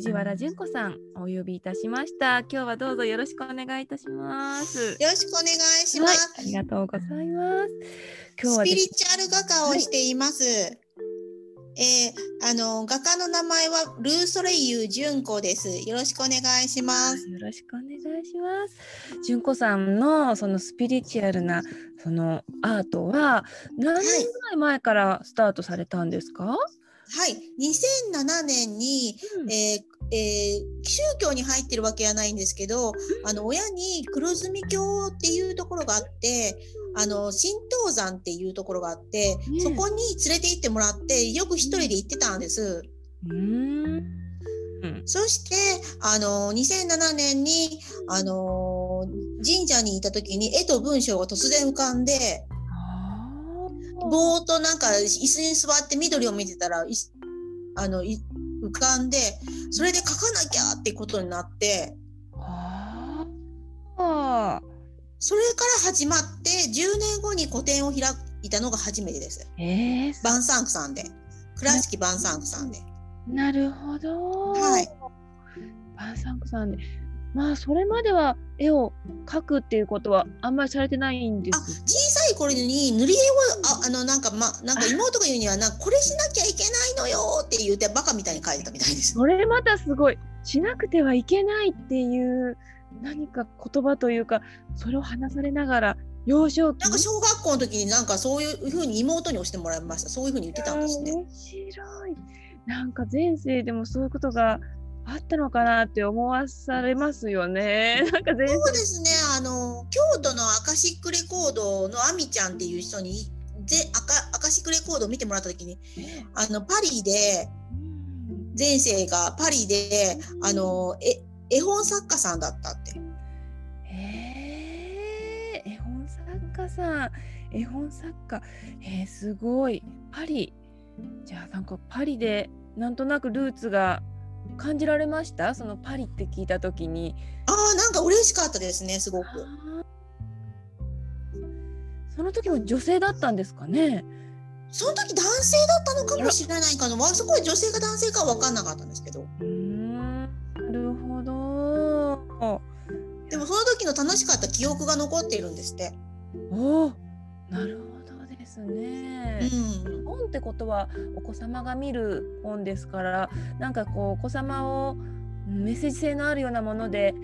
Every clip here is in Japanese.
藤原純子さんお呼びいたしました今日はどうぞよろしくお願いいたしますよろしくお願いします、はい、ありがとうございます今日はスピリチュアル画家をしています、はいえー、あの画家の名前はルーソレイユ純子です。よろしくお願いします。よろしくお願いします。純子さんのそのスピリチュアルなそのアートは何年ぐらい前からスタートされたんですか？はい、2007年に、うん、えーえー、宗教に入ってるわけじゃないんですけど、あの親に黒住教っていうところがあってあの神道山っていうところがあって、ね、そこに連れて行ってもらってよく一人で行ってたんです。うん。そしてあの2007年にあの神社にいた時に絵と文章が突然浮かんでぼーっとなんか椅子に座って緑を見てたらあの浮かんでそれで書かなきゃってことになって。それから始まって10年後に個展を開いたのが初めてです。えー、バンサンクさんで倉敷バンサンクさんで。なるほど。はい。バンサンクさんで。まあそれまでは絵を描くっていうことはあんまりされてないんです。あ小さい頃に塗り絵をああのなんかまなんか妹が言うにはなこれしなきゃいけないのよって言ってバカみたいに描いてたみたいです。それまたすごいしなくてはいけないっていう何か言葉というかそれを話されながら幼少期なんか小学校の時になんかそういうふうに妹に押してもらいましたそういうふうに言ってたんですね。面白いなんか前世でもそういうことがあったのかなって思わされますよね。なんかそうですね。あの京都のアカシックレコードのアミちゃんっていう人にぜアカアカシックレコードを見てもらった時にあのパリで前世がパリであのえ絵本作家さんだったって。へえ。絵本作家さん。絵本作家。えー、すごい。パリ。じゃあなんかパリでなんとなくルーツが感じられました？そのパリって聞いた時に。ああなんか嬉しかったですねすごく。その時も女性だったんですかね？その時男性だったのかもしれないかな。そこは女性か男性かは分かんなかったんですけど。でもその時の楽しかった記憶が残っているんですって。おお、なるほどですね。うん、本ってことはお子様が見る本ですからなんかこうお子様をメッセージ性のあるようなもので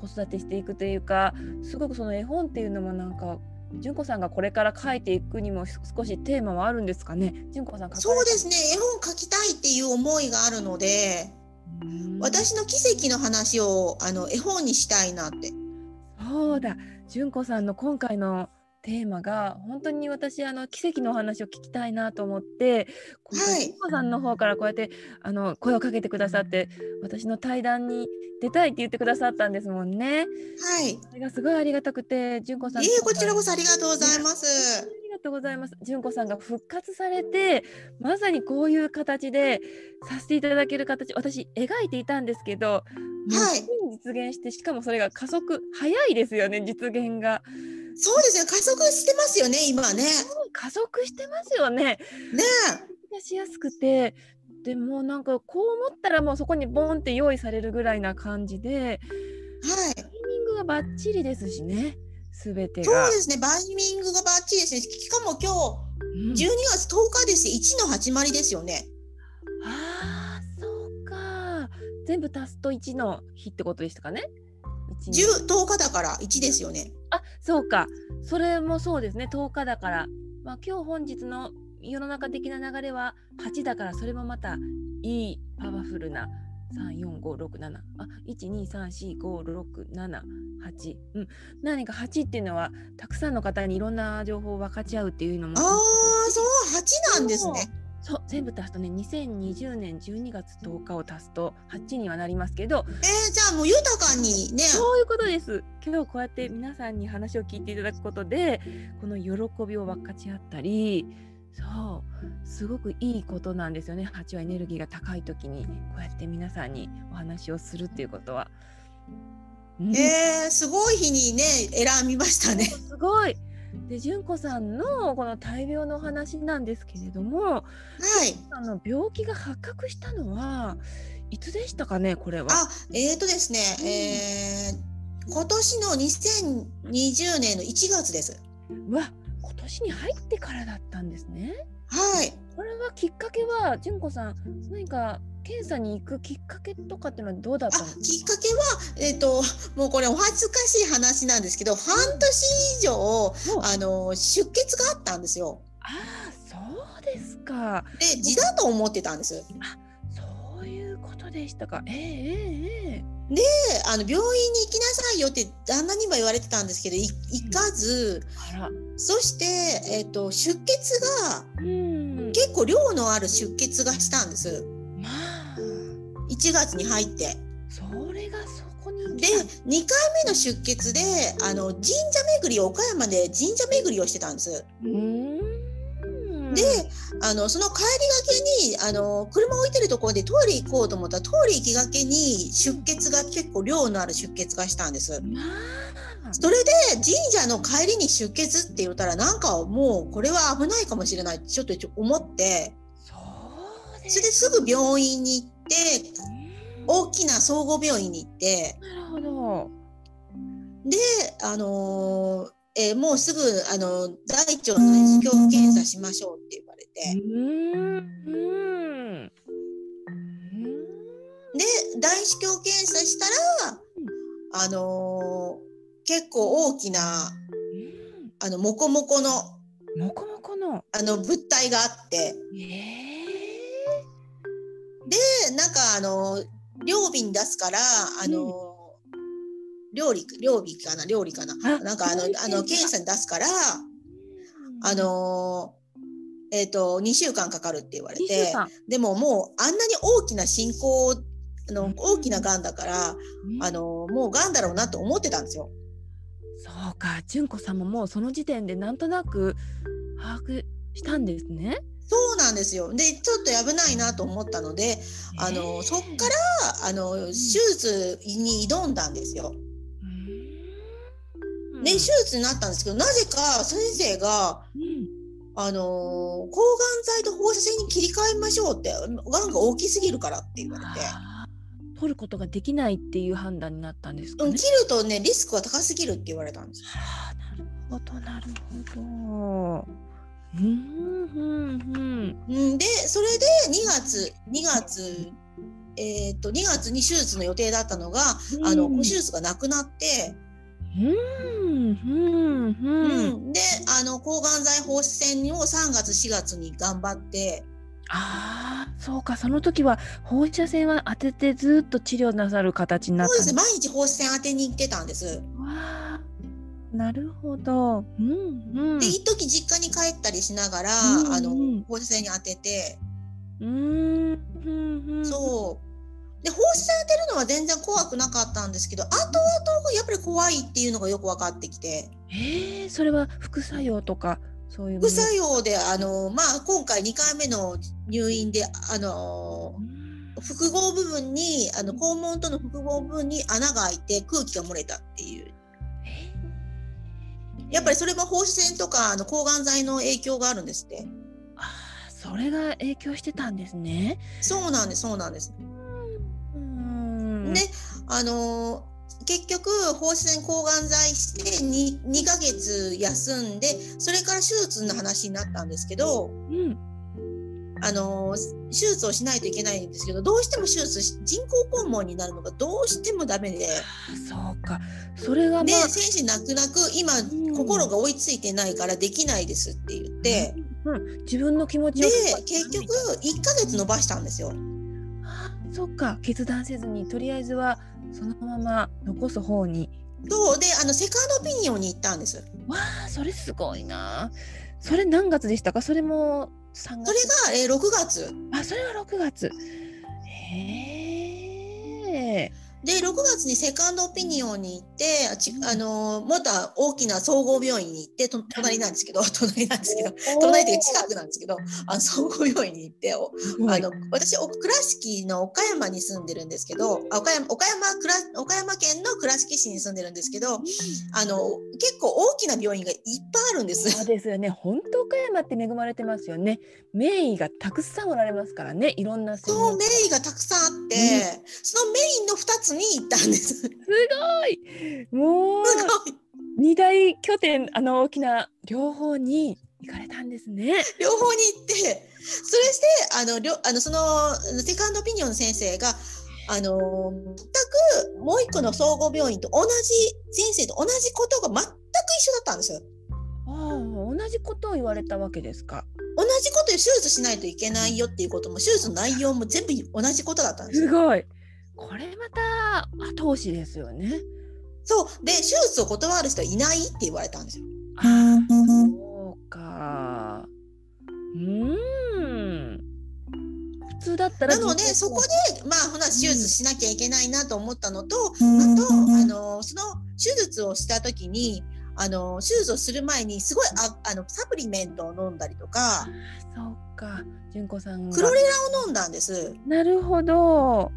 子育てしていくというかすごくその絵本っていうのもなんか純子さんがこれから書いていくにも少しテーマはあるんですかね？純子さんそうですね。絵本書きたいっていう思いがあるので、私の奇跡の話をあの絵本にしたいなって。そうだ純子さんの今回のテーマが本当に私あの奇跡のお話を聞きたいなと思って今回純子さんの方からこうやってあの声をかけてくださって私の対談に出たいって言ってくださったんですもんね。はい。それがすごいありがたくて純子さん。いえこちらこそありがとうございます。とうございます。純子さんが復活されて、まさにこういう形でさせていただける形、私描いていたんですけど、はい、実現して、しかもそれが加速早いですよね、実現が。そうですよ、加速してますよね、今ね。加速してますよね。ねえ。しやすくて、でもなんかこう思ったらもうそこにボンって用意されるぐらいな感じで、はい、タイミングがバッチリですしね。すべてそうですね、バイミングがバッチリですね。しかも今日、12月10日ですよ、1の始まりですよね。ああ、そうか。全部足すと1の日ってことでしたかね？10, 10日だから1ですよね。あそうか。それもそうですね、10日だから。まあ、今日本日の世の中的な流れは8だから、それもまたいいパワフルな34567あ1234567八。うん、何か八っていうのはたくさんの方にいろんな情報を分かち合うっていうのもああそう。八なんですね。そう全部足すとね2020年12月10日を足すと8にはなりますけどえー、じゃあもう豊かにね。そういうことです。今日こうやって皆さんに話を聞いていただくことでこの喜びを分かち合ったりそうすごくいいことなんですよね。8はエネルギーが高い時にこうやって皆さんにお話をするっていうことは。うん、えー、すごい日にね選びましたね。すごいで純子さんのこの大病のお話なんですけれども、はい、あの病気が発覚したのはいつでしたかねこれは？あえっ、ー、とですね、えー、今年の2020年の1月です。わ今年に入ってからだったんですね。はい。これはきっかけは純子さん何か検査に行くきっかけとかってのはどうだったんですか？きっかけは、えーと、もうこれお恥ずかしい話なんですけど半年以上、あの出血があったんですよ。ああそうですか。で痔だと思ってたんです。あそういうことでしたか。えー、えー、えー、であの病院に行きなさいよって旦那にも言われてたんですけど行かず、うん、そして、えーと、出血が、うん、結構量のある出血がしたんです。まあ、1月に入って。それがそこにで2回目の出血であの神社巡り岡山で神社巡りをしてたんです。であのその帰りがけにあの車置いてるところでトイレ行こうと思ったらトイレ行きがけに出血が結構量のある出血がしたんです。それで神社の帰りに出血って言ったらなんかもうこれは危ないかもしれないってちょっと思ってそれですぐ病院に行って大きな総合病院に行ってなるほどであのー、えー、もうすぐあの大腸の内視鏡検査しましょうって言われて。で大視鏡検査したらあのー、結構大きなあのモコモコのモコモコの。あの物体があって。えーでなんかあの料理出すからあの、うん、料理料理かな料理かな。なんかあのあの検査に出すから、あのえっ、ー、と2週間かかるって言われてでももうあんなに大きな進行あの大きながんだから、あのもうがんだろうなと思ってたんですよ。そうか純子さんももうその時点でなんとなく把握したんですね。そうなんですよ。で、ちょっと危ないなと思ったので、あの、そっからあの手術に挑んだんですよ。で、手術になったんですけど、なぜか先生が、あの抗がん剤と放射線に切り替えましょうって、がんが大きすぎるからって言われて。取ることができないっていう判断になったんですか、ね、切るとねリスクは高すぎるって言われたんです。はあ、なるほどなるほど。うんでそれで2月2月えー、と2月に手術の予定だったのが、うん、あの手術がなくなって、うんうん、であの抗がん剤放射線を3月4月に頑張って。ああそうか。その時は放射線は当ててずっと治療なさる形になったそうです毎日放射線当てに行ってたんです。わなるほど。うんうん、で一時実家に帰ったりしながら、うんうん、あの放射線に当てて。うん、うん、そう。で放射線当てるのは全然怖くなかったんですけど後々やっぱり怖いっていうのがよく分かってきて。えー、それは副作用とかそういう副作用であの、まあ、今回2回目の入院であの複合部分にあの肛門との複合部分に穴が開いて空気が漏れたっていうやっぱりそれも放射線とかあの抗がん剤の影響があるんですって。ああ、それが影響してたんですね。そうなんです、そうなんです。で、あの結局放射線抗がん剤して 2, 2ヶ月休んでそれから手術の話になったんですけど、うん、あの手術をしないといけないんですけどどうしても手術人工肛門になるのがどうしてもダメでそうかそれが、まあ、で選手泣く泣く今、うん、心が追いついてないからできないですって言って、うん、自分の気持ちで結局1ヶ月延ばしたんですよ。そっか決断せずにとりあえずはそのまま残す方に。そうであのセカンドオピニオンに行ったんです。わあそれすごいな。それ何月でしたか？それも3月それが、えー、6月。あそれは6月。へえ。で6月にセカンドオピニオンに行ってあちあのもっと大きな総合病院に行ってと隣なんですけど 隣なんですけど隣というか近くなんですけどあの総合病院に行ってあの私倉敷の岡山に住んでるんですけど岡山岡山岡山県の倉敷市に住んでるんですけどあの結構大きな病院がいっぱいあるんです。そうですよね。本当岡山って恵まれてますよね。名医がたくさんおられますからね。いろんなそう名医がたくさんあって、うん、そのメインの2つに行ったんです。すごいもう二大拠点あの大きな両方に行かれたんですね。両方に行ってそれしてあのりょあのそのセカンドオピニオンの先生があの全くもう一個の総合病院と同じ先生と同じことが全く一緒だったんですよ。ああ同じことを言われたわけですか。同じことで手術しないといけないよっていうことも手術の内容も全部同じことだったんですすごい。これまた後押しですよね。そう。で手術を断る人はいないって言われたんですよ。あそうか。うん。普通だったらなのでそこでまあほな手術しなきゃいけないなと思ったのと、あとあのその手術をした時にあの手術をする前にすごいああのサプリメントを飲んだりとかそうか。純子さんクロレラを飲んだんです。なるほど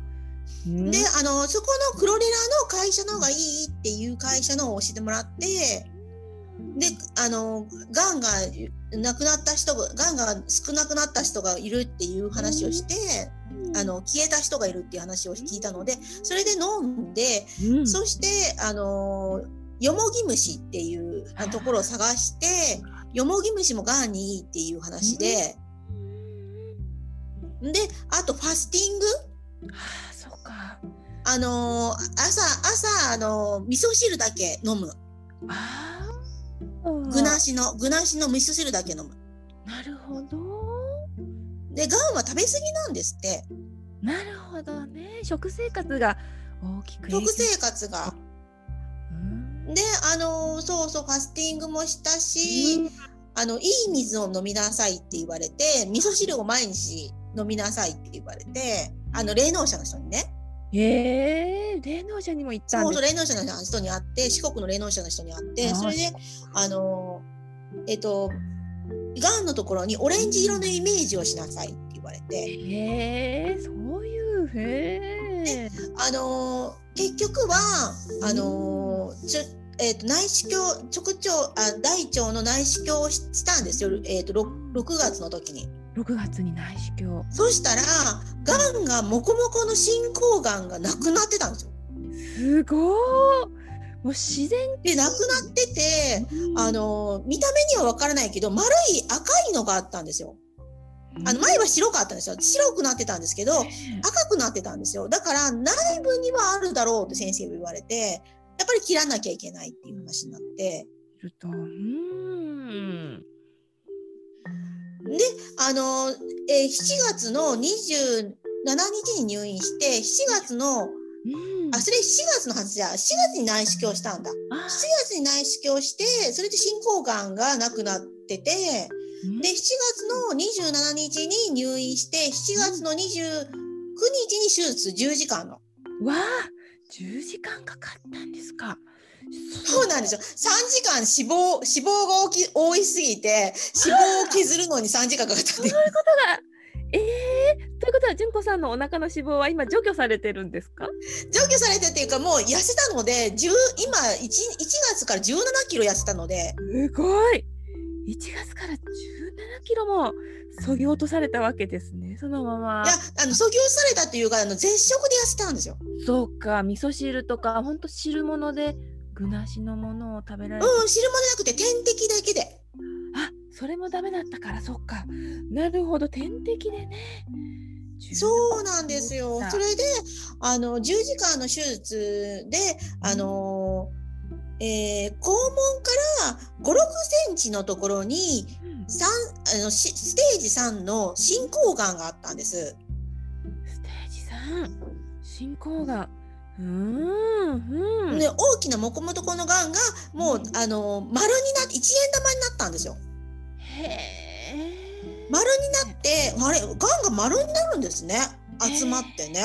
であのそこのクロレラの会社の方がいいっていう会社のを教えてもらってであのがんが亡くなった人ががんが少なくなった人がいるっていう話をして、あの消えた人がいるっていう話を聞いたのでそれで飲んで、うん、そしてあのよもぎ虫っていうところを探してよもぎ虫もがんにいいっていう話で、であとファスティング？あの朝朝あの味噌汁だけ飲む。具なしの具なしの味噌汁だけ飲む。なるほど。でがんは食べ過ぎなんですって。なるほどね。食生活が大きく食生活が。であのそうそうファスティングもしたし、うん、あのいい水を飲みなさいって言われて味噌汁を毎日飲みなさいって言われてあの霊能者の人にね。えー、霊能者にも行ったんですそう霊能者の人に会って四国の霊能者の人に会ってそれであのえっとがんのところにオレンジ色のイメージをしなさいって言われて。へえそういうへえ。あの結局はあのちょえーと、内視鏡直腸あ大腸の内視鏡をしたんですよ、えーと、と 6, 6月の時に。6月に内視鏡。そしたらがんがもこもこの進行がんがなくなってたんですよ。すごいもう自然。でなくなってて、うん、あの見た目には分からないけど丸い赤いのがあったんですよ。あの前は白かったんですよ。白くなってたんですけど赤くなってたんですよ。だから内部にはあるだろうって先生が言われてやっぱり切らなきゃいけないっていう話になって。うんであの、えー、7月の27日に入院して7月の、うん、あそれ7月のはずじゃ7月に内視鏡したんだ7月に内視鏡してそれで進行がんがなくなってて、うん、で7月の27日に入院して7月の29日に手術10時間の。わあ10時間かかったんですか。そうなんですよ。3時間脂肪脂肪が大き多いすぎて脂肪を削るのに3時間かかったそういうことが。えー、ということは純子さんのお腹の脂肪は今除去されてるんですか？除去されてっていうかもう痩せたので今 1, 1月から17キロ痩せたので。すごい。1月から17キロもそぎ落とされたわけですね。そのまま。いやあのそぎ落とされたっていうかあの絶食で痩せたんですよ。そうか。味噌汁とかほんと汁物で具なしのものを食べられる。うん汁物じゃなくて点滴だけで。あそれもダメだったからそっか。なるほど点滴でね。そうなんですよ。それであの10時間の手術であのーえー、肛門から5、6センチのところに、3あのステージ3の進行がんがあったんです。ステージ 3? 進行がん。うんうん、で大きなもこもとこのがんがもう、あの丸になって一円玉になったんですよ。へ丸になってあれがんが丸になるんですね集まってね。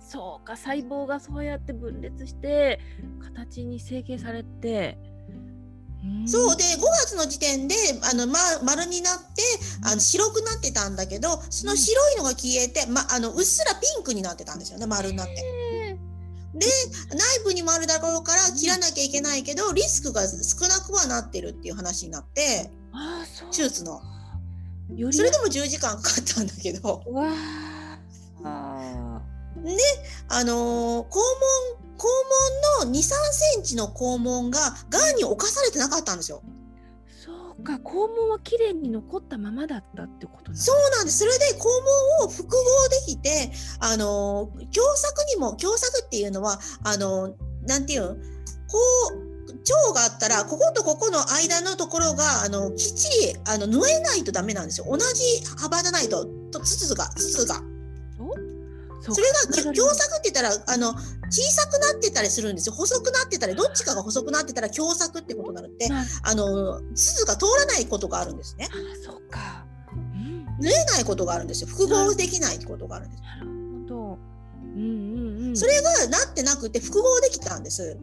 そうか細胞がそうやって分裂して形に成形されて。そうで5月の時点であの、ま、丸になってあの白くなってたんだけどその白いのが消えて、ま、あのうっすらピンクになってたんですよね丸になって。で内部にもあるだろうから切らなきゃいけないけどリスクが少なくはなってるっていう話になって手術のそれでも10時間かかったんだけど。であのー、肛門肛門の2、3センチの肛門ががんに侵されてなかったんですよ。か、肛門は綺麗に残ったままだったってことそうなんです。それで肛門を複合できて、あの狭窄にも狭窄っていうのはあのなんていうの、こう。腸があったらこことここの間のところがあのきっちりあの縫えないとダメなんですよ同じ幅じゃないとと筒が筒がそれが狭窄って言ったらあの小さくなってたりするんですよ。細くなってたりどっちかが細くなってたら狭窄ってことになるって、あ。の鈴が通らないことがあるんですね。あそうか、うん、縫えないことがあるんですよ。複合できないことがあるんです。なるほど、うんうんうん、それがなってなくて複合できたんです。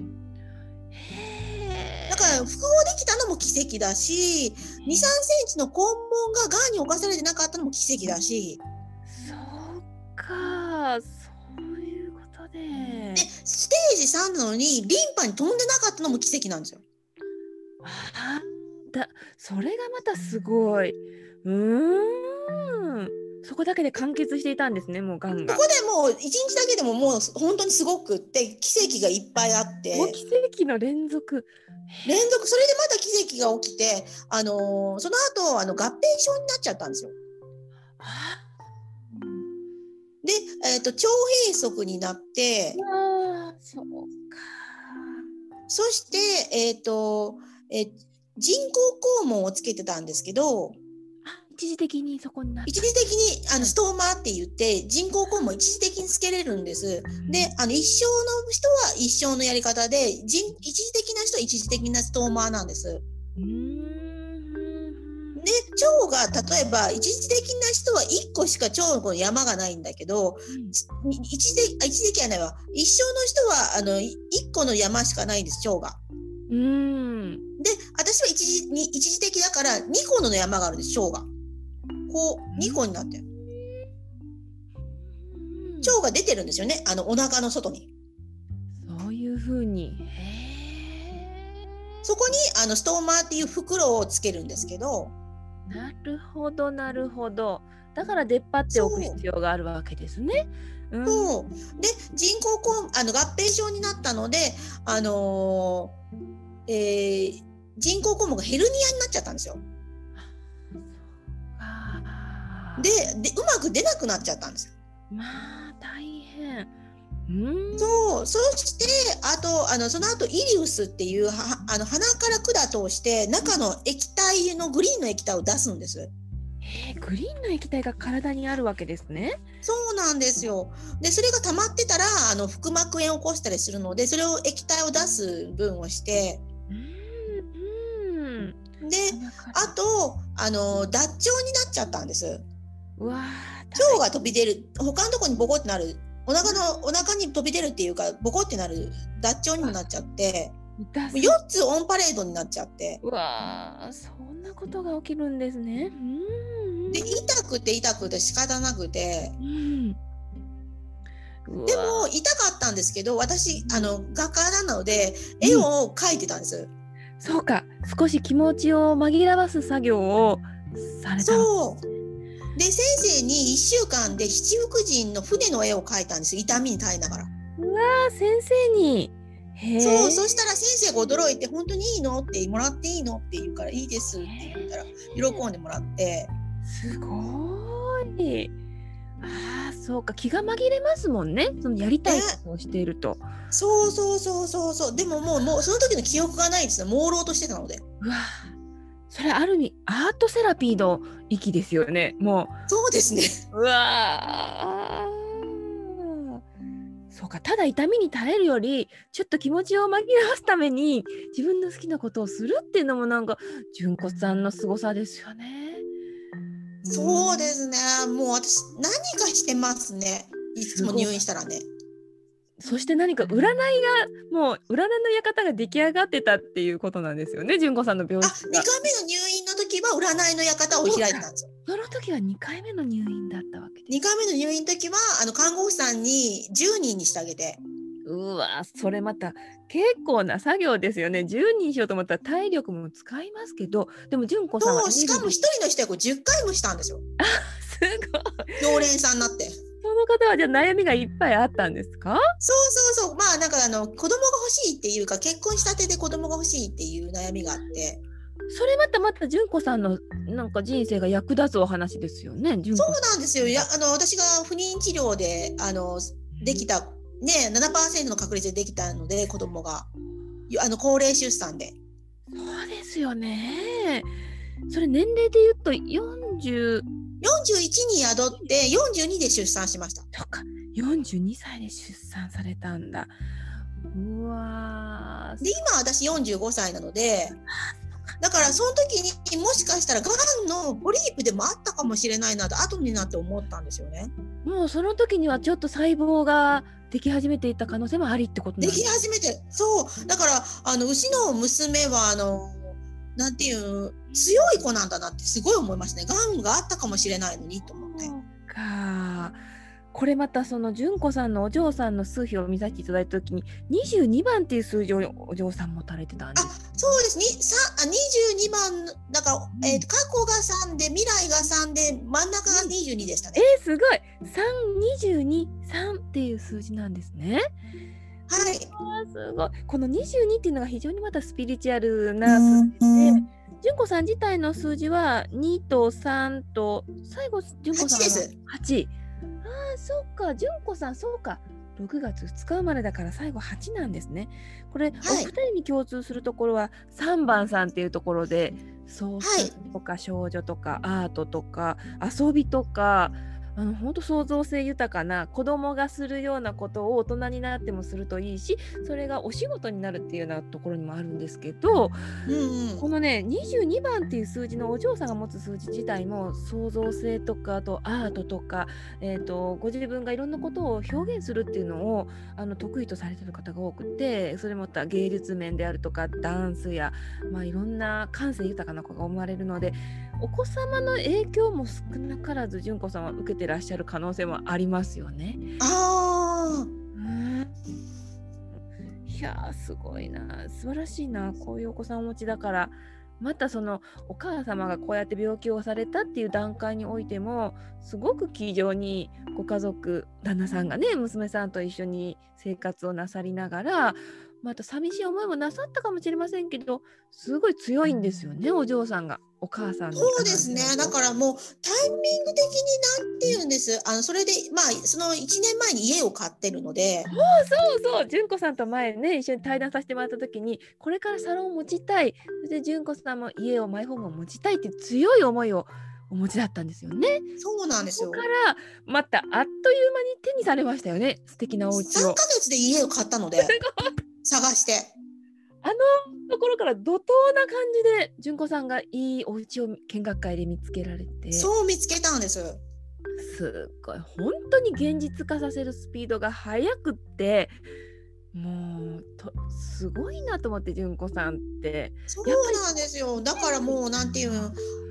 だから複合できたのも奇跡だし2 3センチの肛門ががんに侵されてなかったのも奇跡だし。そういうことで。で、ステージ3なのに、リンパに飛んでなかったのも奇跡なんですよ。あだそれがまたすごい。うーん。そこだけで完結していたんですね、もうがんが。ここでもう一日だけでももう本当にすごくって奇跡がいっぱいあって。もう奇跡の連続。連続それでまた奇跡が起きて、あのー、その後あの合併症になっちゃったんですよ。あで、えーと、腸閉塞になってそうかそして、えーとえー、人工肛門をつけてたんですけど一時的にそこにな一時的にあのストーマーって言って人工肛門一時的につけれるんです。であの一生の人は一生のやり方で一時的な人は一時的なストーマーなんです。うんで腸が例えば一時的な人は1個しか腸の山がないんだけど、うん、一時的一時的はないわ一生の人はあの1個の山しかないんです腸が。うんで私は一時に一時的だから2個の山があるんです腸が。こう2個になってる。腸が出てるんですよねあのお腹の外に。そういうふうに。そこにあのストーマーっていう袋をつけるんですけど、なるほどなるほど。だから出っ張っておく必要があるわけですね。うん、そうで人工こあの合併症になったので、あのー、えー、人工肛門がヘルニアになっちゃったんですよ。ででうまく出なくなっちゃったんですよ。まあ大変。そうそしてあとあのその後イリウスっていうはあの鼻から管通して中の液体のグリーンの液体を出すんです。えー、グリーンの液体が体にあるわけですね。そうなんですよ。でそれが溜まってたらあの腹膜炎を起こしたりするのでそれを液体を出す分をして。であとあの脱腸になっちゃったんです。うわ腸が飛び出る他のとこにボコってなるお腹のお腹に飛び出るっていうかボコってなる脱腸にもなっちゃって4つオンパレードになっちゃって。うわそんなことが起きるんですね。で痛くて痛くて仕方なくて、うん、でも痛かったんですけど私あの画家なので絵を描いてたんです、うん、そうか。少し気持ちを紛らわす作業をされた。そうで先生に1週間で七福神の船の絵を描いたんです。痛みに耐えながら。うわ先生に。そうそしたら先生が驚いて「本当にいいの?」って「もらっていいの?」って言うから「いいです」って言ったら喜んでもらって。すごい。あそうか。気が紛れますもんね。そのやりたいことをしていると、そうそうそうそうそう。でももうもうその時の記憶がないですよ。朦朧としてたので。うわそれある意味アートセラピーの域ですよね。もう。そうですね。うわそうか。ただ痛みに耐えるよりちょっと気持ちを紛らわすために自分の好きなことをするっていうのもなんか純子さんの凄さですよね。そうですね。もう私何かしてますね。いつも入院したらね。そして何か占いがもう占いの館が出来上がってたっていうことなんですよね純子さんの病室が。あ2回目の入院の時は占いの館を開いてたんですよ。その時は2回目の入院だったわけです。2回目の入院の時はあの看護婦さんに10人にしてあげて。うわそれまた結構な作業ですよね10人しようと思ったら体力も使いますけどでも純子さんはしかも1人の人は10回もしたんですよ。すごい常連さんになって。その方はじゃあ悩みがいっぱいあったんですか？そうそうそう。まあなんかあの子供が欲しいっていうか結婚したてで子供が欲しいっていう悩みがあって。それまたまた純子さんのなんか人生が役立つお話ですよねそうなんですよ。やあの私が不妊治療であのできた、ね7%の確率でできたので子供が。あの高齢出産で。そうですよね。それ年齢で言うと40 41に宿って42で出産しました。そっか42歳で出産されたんだ。うわで今私45歳なのでだからその時にもしかしたらがんのポリープでもあったかもしれないなと後になって思ったんですよね。もうその時にはちょっと細胞ができ始めていた可能性もありってことでき始めてそうだからあの牛の娘はあのなんていう強い子なんだなってすごい思いますね。がんがあったかもしれないのにと思って。かこれまたその純子さんのお嬢さんの数比を見させていただいた時に22番っていう数字をお嬢さん持たれてたんですあそうですねさ22番だから、えー、過去が3で未来が3で真ん中が22でしたね。えー、すごい3223っていう数字なんですね。はい。すごい。この22っていうのが非常にまたスピリチュアルな数字で、純子さん自体の数字は2と3と、最後、純子さんは8。8。ああ、そっか、純子さん、そうか。6月2日生まれだから最後8なんですね。これ、はい、お二人に共通するところは3番さんっていうところで、創作とか少女とかアートとか遊びとか、あの本当創造性豊かな子供がするようなことを大人になってもするといいしそれがお仕事になるっていうようなところにもあるんですけど、うんうん、このね22番っていう数字のお嬢さんが持つ数字自体も創造性とかあとアートとか、えーと、ご自分がいろんなことを表現するっていうのをあの得意とされてる方が多くてそれもた芸術面であるとかダンスや、まあ、いろんな感性豊かな子が生まれるのでお子様の影響も少なからず純子さんは受けてらっしゃる可能性もありますよね。あいやすごいな。素晴らしいなこういうお子さんお持ちだから。またそのお母様がこうやって病気をされたっていう段階においてもすごく気丈にご家族旦那さんがね娘さんと一緒に生活をなさりながらまた寂しい思いもなさったかもしれませんけどすごい強いんですよねお嬢さんがお母さんそうですねだからもうタイミング的になんて言うんですあのそれでまあその1年前に家を買ってるのでそうそうそう純子さんと前ね一緒に対談させてもらった時にこれからサロンを持ちたいそして純子さんも家をマイホームを持ちたいって強い思いをお持ちだったんですよね。そうなんですよ。そこからまたあっという間に手にされましたよね。素敵なお家を。3ヶ月で家を買ったので。探して。あのところから怒涛な感じで純子さんがいいお家を見学会で見つけられて。そう見つけたんです。すっごい。本当に現実化させるスピードが速くってもうとすごいなと思って純子さんって。そうなんですよ。だからもうなんていう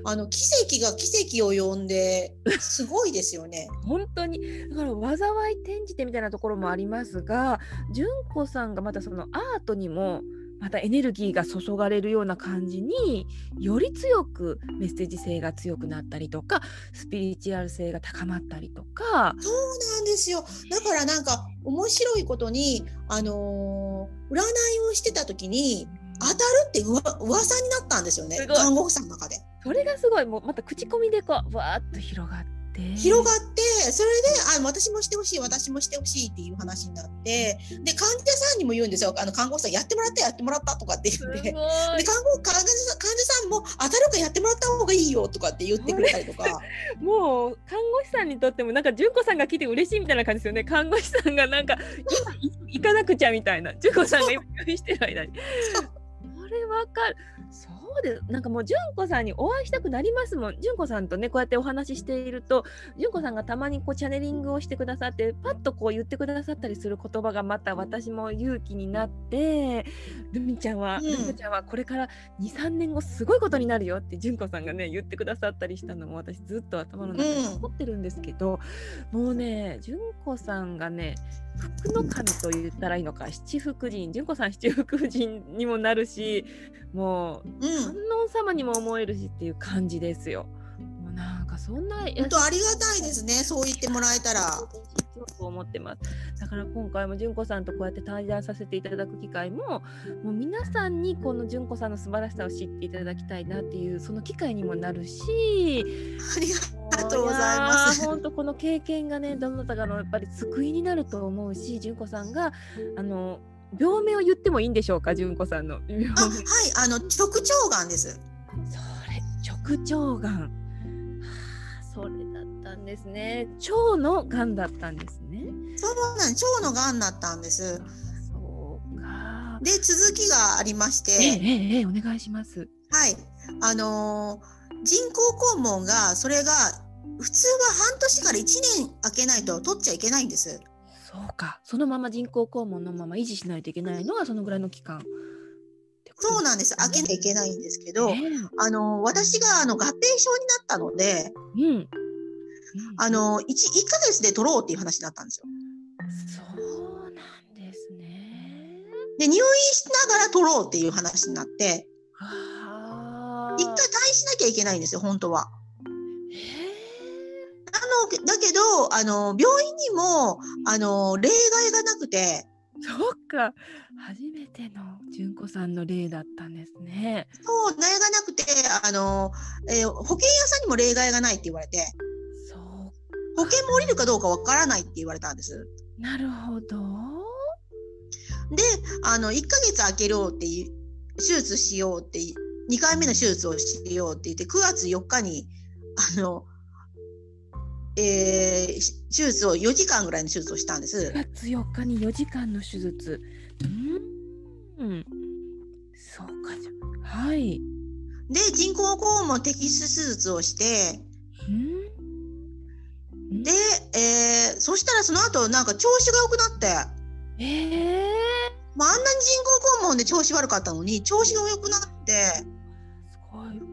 あの奇跡が奇跡を呼んですごいですよね。本当に。だから災い転じてみたいなところもありますが純子さんがまたそのアートにもまたエネルギーが注がれるような感じにより強くメッセージ性が強くなったりとかスピリチュアル性が高まったりとか。そうなんですよ。だからなんか面白いことにあのー、占いをしてた時に当たるってうわ噂になったんですよね。看護婦さんの中で。それがすごい。もうまた口コミでこうわーっと広がって。広がってそれであ私もしてほしい私もしてほしいっていう話になってで患者さんにも言うんですよ。あの看護師さんやってもらったやってもらったとかって言って。で看護患者さんも当たるかやってもらった方がいいよとかって言ってくれたりとか。もう看護師さんにとってもなんか純子さんが来て嬉しいみたいな感じですよね。看護師さんがなんか今行かなくちゃみたいな。純子さんが今用意してる間に。これわかるそうです。なんかもう純子さんにお会いしたくなりますもん。純子さんとねこうやってお話ししていると純子さんがたまにこうチャネリングをしてくださってパッとこう言ってくださったりする言葉がまた私も勇気になってルミちゃんは、うん、ルミちゃんはこれから23年後すごいことになるよって純子さんがね言ってくださったりしたのも私ずっと頭の中に残ってるんですけど、うん、もうね純子さんがね福の神と言ったらいいのか七福神。純子さん七福神にもなるしもう、うん、観音様にも思えるしっていう感じですよ。もうなんかそんな本当ありがたいですねそう言ってもらえたら。と思ってますだから今回も純子さんとこうやって対談させていただく機会ももう皆さんにこの純子さんの素晴らしさを知っていただきたいなっていうその機会にもなるしありがとうございます本当この経験がねどなたかのやっぱり救いになると思うし純子さんがあの病名を言ってもいいんでしょうか、純子さんの。あ、はい、あの直腸がんです。それ、直腸がん。はあ、それだったんですね。腸のがんだったんですね。そうなん、腸のがんだったんです。そうか。で、続きがありまして。ええええ、お願いします。はい、あのー、人工肛門が、それが。普通は半年から1年空けないと取っちゃいけないんです。そうかそのまま人工肛門のまま維持しないといけないのがそのぐらいの期間。そうなんです。開けなきゃいけないんですけど、えー、あの私があの合併症になったので、うん、あの 1, 1ヶ月で取ろうっていう話になったんですよ。そうなんですね。で入院しながら取ろうっていう話になって、一回退院しなきゃいけないんですよ本当は。だけどあの病院にもあの例外がなくてそうか初めての純子さんの例だったんですね。そう例外がなくてあの、えー、保険屋さんにも例外がないって言われてそう保険も降りるかどうかわからないって言われたんです。なるほど。であの1ヶ月空けようって手術しようって2回目の手術をしようって言って9月4日にあのえー、手術を4時間ぐらいの手術をしたんです。9月4日に4時間の手術。うん、そうかじゃ。はい。で人工肛門摘出手術をして、で、えー、そしたらその後なんか調子が良くなって。えー、まあ、あんなに人工肛門で調子悪かったのに調子が良くなって。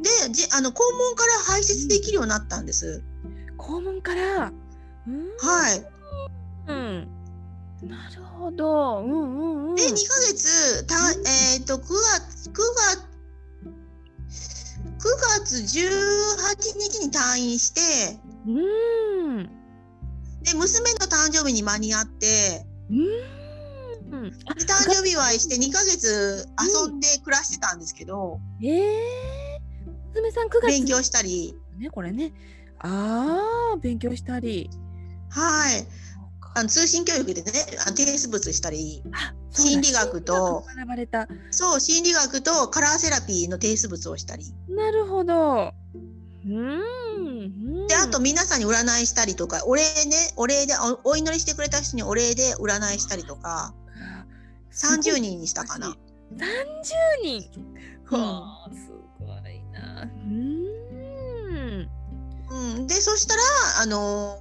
でじあの肛門から排泄できるようになったんです。うん肛門から。うん、はい。うん。なるほど。うんうんうん。で、2ヶ月、た、えっ、ー、と、9月、9月、9月18日に退院して、うん。で、娘の誕生日に間に合って、うん。で誕生日祝いして2ヶ月遊んで暮らしてたんですけど、うん、ええー、娘さん9月勉強したり、ね、これねああ、勉強したり。はい。あの通信教育でね、提出物したり、心理学と。そう、心理学とカラーセラピーの提出物をしたり。なるほど。うん。で、あと皆さんに占いしたりとか、お礼ね、お礼でおお祈りしてくれた人にお礼で占いしたりとか、30人にしたかな。30人。はあ、すごいな。うん。うん、でそしたらあの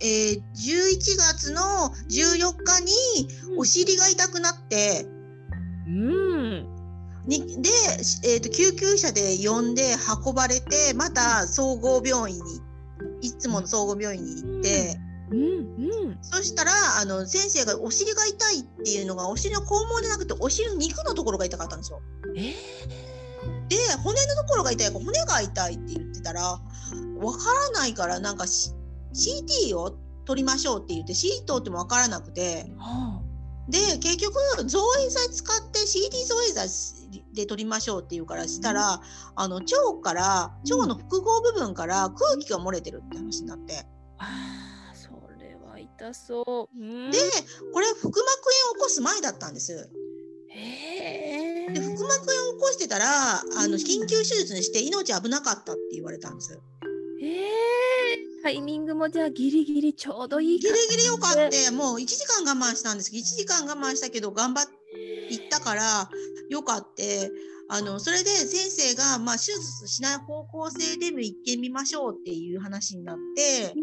えー、11月の14日にお尻が痛くなって、うん、にで、えーと、救急車で呼んで運ばれてまた総合病院にいつもの総合病院に行って、うん。うん、そしたらあの先生がお尻が痛いっていうのがお尻の肛門じゃなくてお尻の肉のところが痛かったんですよ。えー、で骨のところが痛いから骨が痛いって言ってたらわからないからなんか CT を取りましょうって言って CT 取ってもわからなくて、はあ、で結局造影剤使って CT 造影剤で取りましょうって言うからしたら、うん、あの腸から腸の複合部分から空気が漏れてるって話になって。あそれは痛そう。うん、でこれ腹膜炎を起こす前だったんです。へで腹膜炎を起こしてたらあの緊急手術にして命危なかったって言われたんです。えー、タイミングもじゃあギリギリちょうどいいギリギリよかってもう1時間我慢したんですけど1時間我慢したけど頑張って行ったからよかってあのそれで先生が、まあ、手術しない方向性でも行ってみましょうっていう話になって。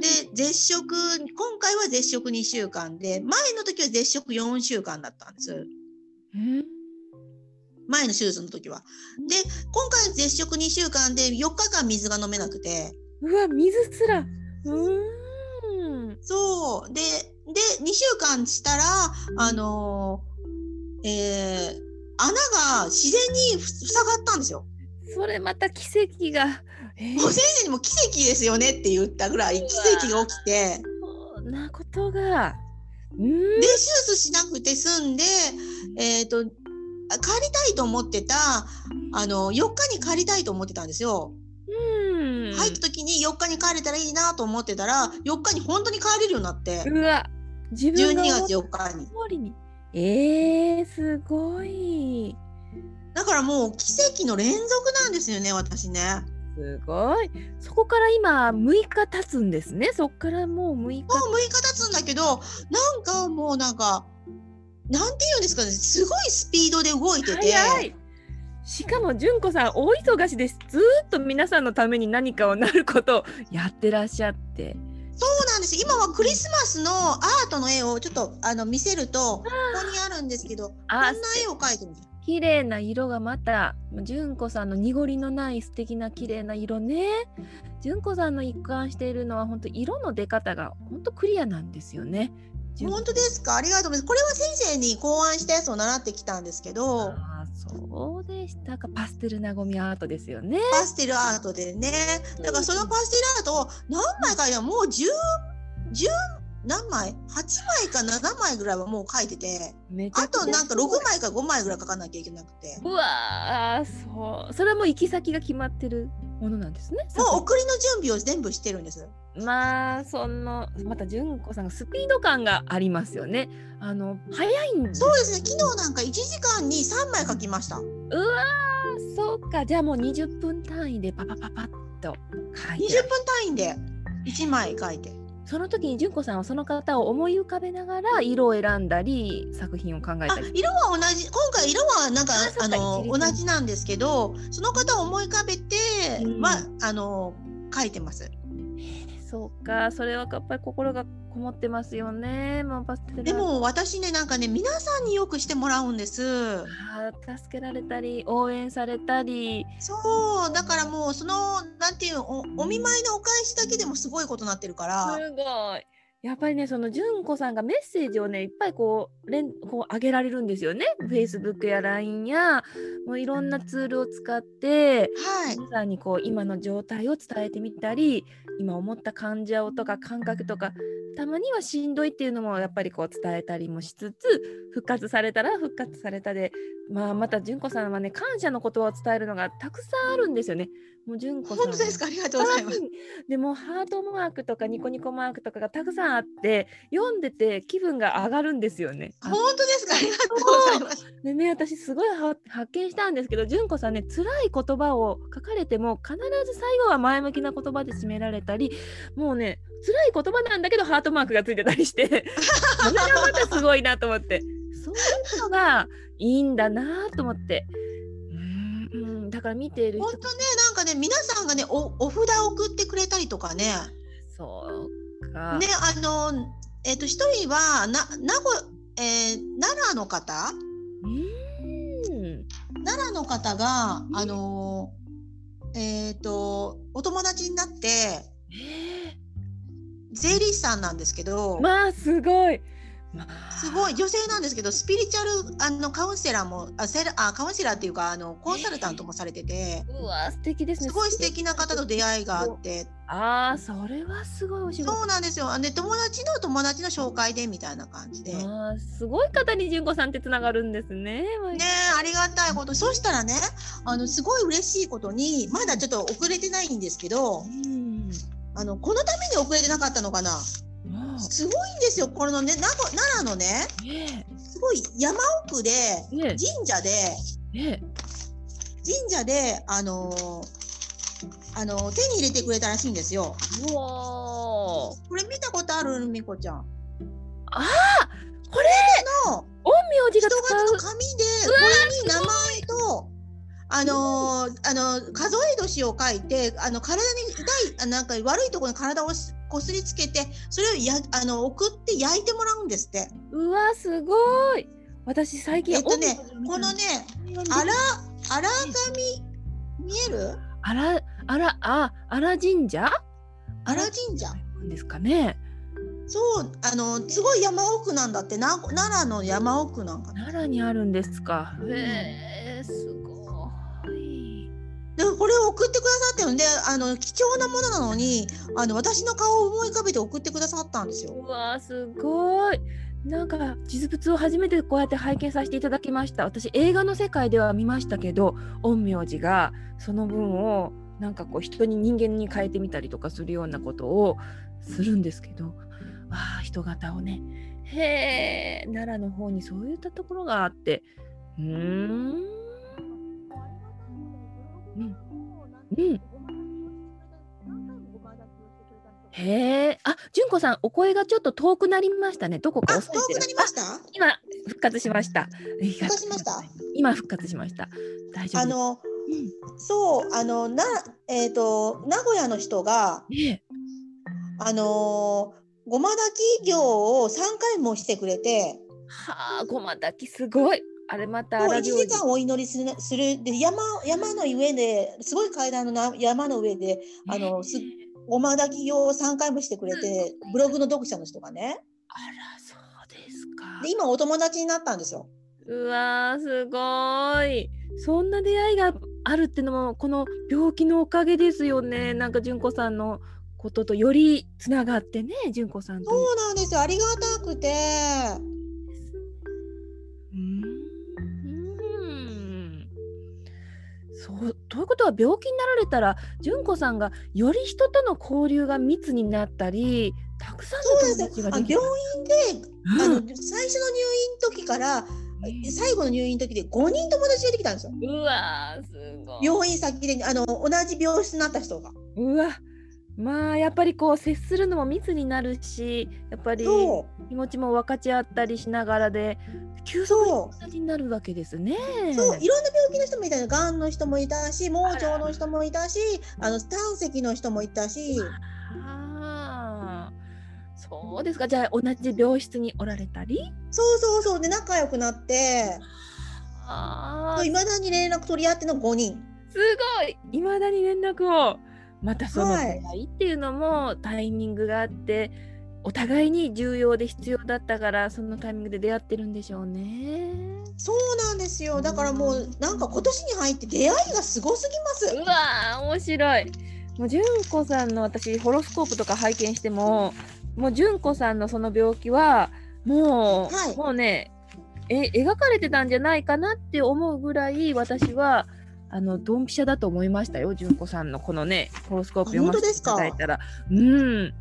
で絶食今回は絶食2週間で前の時は絶食4週間だったんです。前の手術の時は。で今回は絶食2週間で4日間水が飲めなくて。うわ水すら。うんそうでで2週間したらあのー、えー、穴が自然に塞がったんですよ。それまた奇跡が。えー、もう先生にも奇跡ですよねって言ったぐらい奇跡が起きて。そんなことが。で手術しなくて済んで、えーと、帰りたいと思ってたあの4日に帰りたいと思ってたんですよ。うん入った時に4日に帰れたらいいなと思ってたら4日に本当に帰れるようになってうわ自分12月4日に。えー、すごい。だからもう奇跡の連続なんですよね私ね。すごい。そこから今6日経つんですね。そこからもう6日。もう6日経つんだけど、なんかもうなんか、なんていうんですかね、すごいスピードで動いてて。しかも純子さん大忙しです。ずっと皆さんのために何かをなることをやってらっしゃって。そうなんです。今はクリスマスのアートの絵をちょっとあの見せるとここにあるんですけどこんな絵を描いてるんです。綺麗な色がまた純子さんの濁りのない素敵な綺麗な色ね。純子さんの一貫しているのは本当色の出方が本当クリアなんですよね本当ですか？ありがとうございます。これは先生に考案したやつを習ってきたんですけど。あそうでした。かパステルなごみアートですよね。パステルアートでね。だからそのパステルアートを何枚かいやもう10 10何枚 ?8 枚か7枚ぐらいはもう書いてて。あとなんか6枚か5枚ぐらい書かなきゃいけなくて。うわそう。それはもう行き先が決まってるものなんですねもう送りの準備を全部してるんです。まあそのまた純子さんがスピード感がありますよね。あの早いんですそうですね。昨日なんか1時間に3枚書きました。うわそうか。じゃあもう20分単位でパパパパッと書いて20分単位で1枚書いてその時に純子さんはその方を思い浮かべながら色を選んだり作品を考えたり。色は同じ今回色はなんかあの同じなんですけどその方を思い浮かべては、うん、あの書いてます。そうかそれはやっぱり心がこもってますよね。もうパステルでも私ねなんかね皆さんによくしてもらうんです。あ助けられたり応援されたり。そうだからもうそのなんていうおお見舞いのお返しだけでもすごいことになってるから。すごいやっぱりねその純子さんがメッセージをねいっぱいこう連こう上げられるんですよね。Facebook や LINE やもういろんなツールを使って、はい、皆さんにこう今の状態を伝えてみたり今思った感情とか感覚とかたまにはしんどいっていうのもやっぱりこう伝えたりもしつつ復活されたら復活されたで、まあ、また純子さんはね感謝の言葉を伝えるのがたくさんあるんですよね。もう純子さん。本当ですか？ありがとうございます。でもハートマークとかニコニコマークとかがたくさんあって読んでて気分が上がるんですよね。本当ですか？ありがとうございます。でね私すごい発見したんですけど純子さんね辛い言葉を書かれても必ず最後は前向きな言葉で締められたりもうね辛い言葉なんだけどハートマークがついてたりしてそれがまたすごいなと思ってそういうのがいいんだなと思って。うんだから見ている人本当ねなんかね皆さんがねおお札を送ってくれたりとかね。そうか。ねあのえっ、ー、と一人はな名古、えー、奈良の方？うん。奈良の方があのえっ、ー、とお友達になって税理士さんなんですけど。まあすごいすごい女性なんですけどスピリチュアルあのカウンセラーもあセラあカウンセラーっていうかあのコンサルタントもされてて、うわ素敵ですね。すごい素敵な方と出会いがあって。ああそれはすごいお仕事。そうなんですよ。で友達の友達の紹介でみたいな感じで。あすごい方に純子さんってつながるんですねねありがたいこと。そしたらねあのすごい嬉しいことにまだちょっと遅れてないんですけど、うん、あのこのために遅れてなかったのかなすごいんですよ。このね奈良のね、すごい山奥で、神社で、神社であのー、あのー、手に入れてくれたらしいんですよ。これ見たことある？みこちゃん。ああこれの陰陽師が使う。人型の紙でこれに名前とあのー、あの数え年を書いてあの体に痛いなんか悪いところに体をこすりつけてそれをやあの送って焼いてもらうんですって。うわすごい。私最近えっとねこのねあらあら神？見える？あらあらああら神社。あら神社ですかね。そうあのすごい山奥なんだって。な奈良の山奥なんか奈良にあるんですか。へえすごいでこれを送ってくださってるんであの貴重なものなのにあの私の顔を思い浮かべて送ってくださったんですよ。うわすごい。なんか実物を初めてこうやって拝見させていただきました。私映画の世界では見ましたけど陰陽師がその分をなんかこう人に人間に変えてみたりとかするようなことをするんですけどあ人型をね。へえ奈良の方にそういったところがあって。うん。うん。うん。へえ、あ、純子さん、お声がちょっと遠くなりましたね。どこか遠くなりました？今、復活しました。復活しました？今、復活しました。大丈夫あの、うん、そう、あの、な、えっ、ー、と、名古屋の人が、ね、あのごま炊き業を3回もしてくれてはあごま炊きすごいあれまた1時間お祈りするする。で山山の上ですごい階段の山の上であのすごま炊き業を3回もしてくれてブログの読者の人がね。あらそうですか。で今お友達になったんですよ。うわすごい。そんな出会いがあるってのもこの病気のおかげですよね。なんか純子さんのこととよりつながってね純子さんと。そうなんですよ。ありがたくてということは病気になられたら純子さんがより人との交流が密になったりたくさんの友達ができる病院で、うん、あの最初の入院時から最後の入院時で5人友達ができたんですよ。うわすごい。病院先であの同じ病室になった人が。うわまあやっぱりこう接するのも密になるしやっぱり気持ちも分かち合ったりしながらで急速になるわけですね。そう。いろんな病気の人もいたよがんの人もいたし盲腸の人もいたしあの胆石の人もいたし。あ。そうですか。じゃあ同じ病室におられたり？そうそうそう。で仲良くなって。いまだに連絡取り合っての5人。すごい。いまだに連絡をまたその出会いっていうのもタイミングがあって、はい、お互いに重要で必要だったからそのタイミングで出会ってるんでしょうね。そうなんですよだからもうなんか今年に入って出会いがすごすぎます。うわ面白い。もう純子さんの私ホロスコープとか拝見してももう純子さんのその病気はもう、はい、もうねえ描かれてたんじゃないかなって思うぐらい私はあのドンピシャだと思いましたよ純子さんのこのねホロスコープ読ませていただいたら。うん。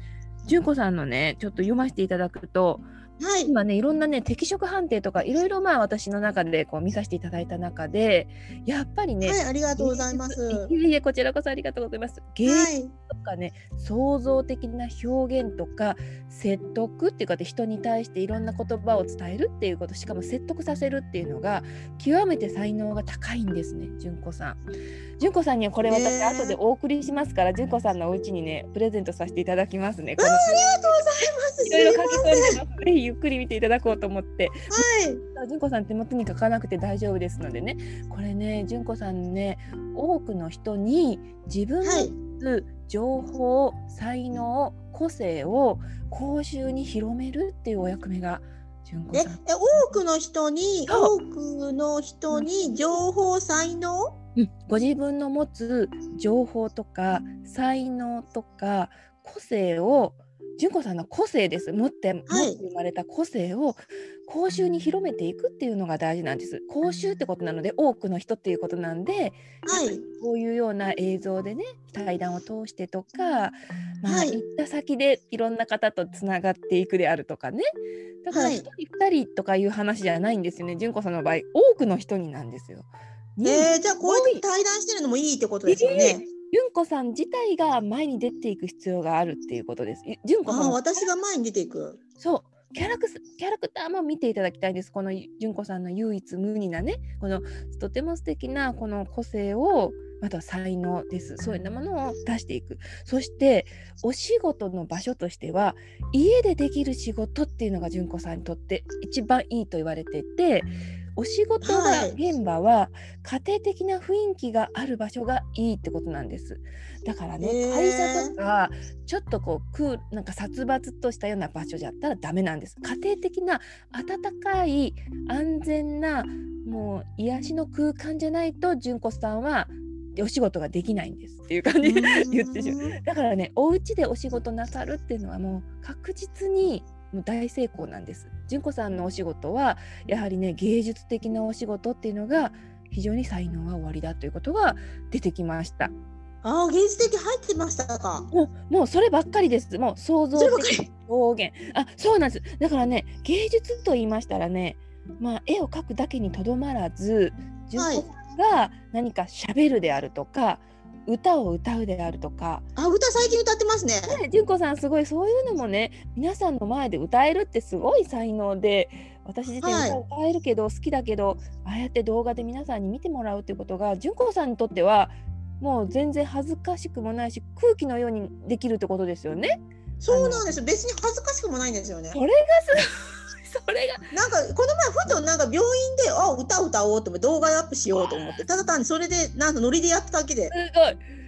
純子さんのねちょっと読ませていただくとはい、今ねいろんなね適色判定とかいろいろまあ私の中でこう見させていただいた中でやっぱりね、はい、ありがとうございます。いえいえこちらこそありがとうございます。芸術とかね、はい、創造的な表現とか説得っていうかで人に対していろんな言葉を伝えるっていうことしかも説得させるっていうのが極めて才能が高いんですね純子さん。純子さんにはこれ私後でお送りしますから、純子さんのお家にねプレゼントさせていただきますね。あありがとうございます。いろいろ書き込んでます。ぜひゆっくり見ていただこうと思って。はい。純子さん手元に書かなくて大丈夫ですのでね。これね、純子さんね、多くの人に自分の情報、はい、才能、個性を公衆に広めるっていうお役目が。え多くの人に多くの人に情報才能、うん、ご自分の持つ情報とか才能とか個性を純子さんの個性です。持って、持って生まれた個性を公衆に広めていくっていうのが大事なんです。公衆ってことなので多くの人っていうことなんで、はい、こういうような映像でね対談を通してとか、まあ、行った先でいろんな方とつながっていくであるとかね。だから1人2人とかいう話じゃないんですよね。純子さんの場合多くの人になんですよ。えー、じゃあこういう時対談してるのもいいってことですよね。えー純子さん自体が前に出ていく必要があるっていうことです。純子さん。私が前に出ていく。そう。キャラクキャラクターも見ていただきたいです。この純子さんの唯一無二なね、このとても素敵なこの個性をまた才能です。そういうものを出していく。そしてお仕事の場所としては家でできる仕事っていうのが純子さんにとって一番いいと言われてて。お仕事が現場は家庭的な雰囲気がある場所がいいってことなんです。だからね、会社とかちょっとこうクーなんか殺伐としたような場所じゃったらダメなんです。家庭的な温かい安全なもう癒しの空間じゃないと純子さんはお仕事ができないんですっていう感じで言ってしまう。だからねお家でお仕事なさるっていうのはもう確実に大成功なんです。純子さんのお仕事はやはりね芸術的なお仕事っていうのが非常に才能が終わりだということが出てきました。ああ芸術的入ってましたか。もうもうそればっかりです。もう想像的表現。あそうなんです。だからね芸術と言いましたらねまあ絵を描くだけにとどまらず純子さんが何かしゃべるであるとか、歌を歌うであるとか。あ歌最近歌ってますね。ね純子さんすごいそういうのもね皆さんの前で歌えるってすごい才能で私自身歌歌えるけど、好きだけどああやって動画で皆さんに見てもらうっていうことが純子さんにとってはもう全然恥ずかしくもないし空気のようにできるってことですよね。そうなんです。別に恥ずかしくもないんですよね。それがすそれが。なんかこの前ふとなんか病院であ歌歌おうと思って動画アップしようと思ってただ単にそれでなんかノリでやっただけで。すごい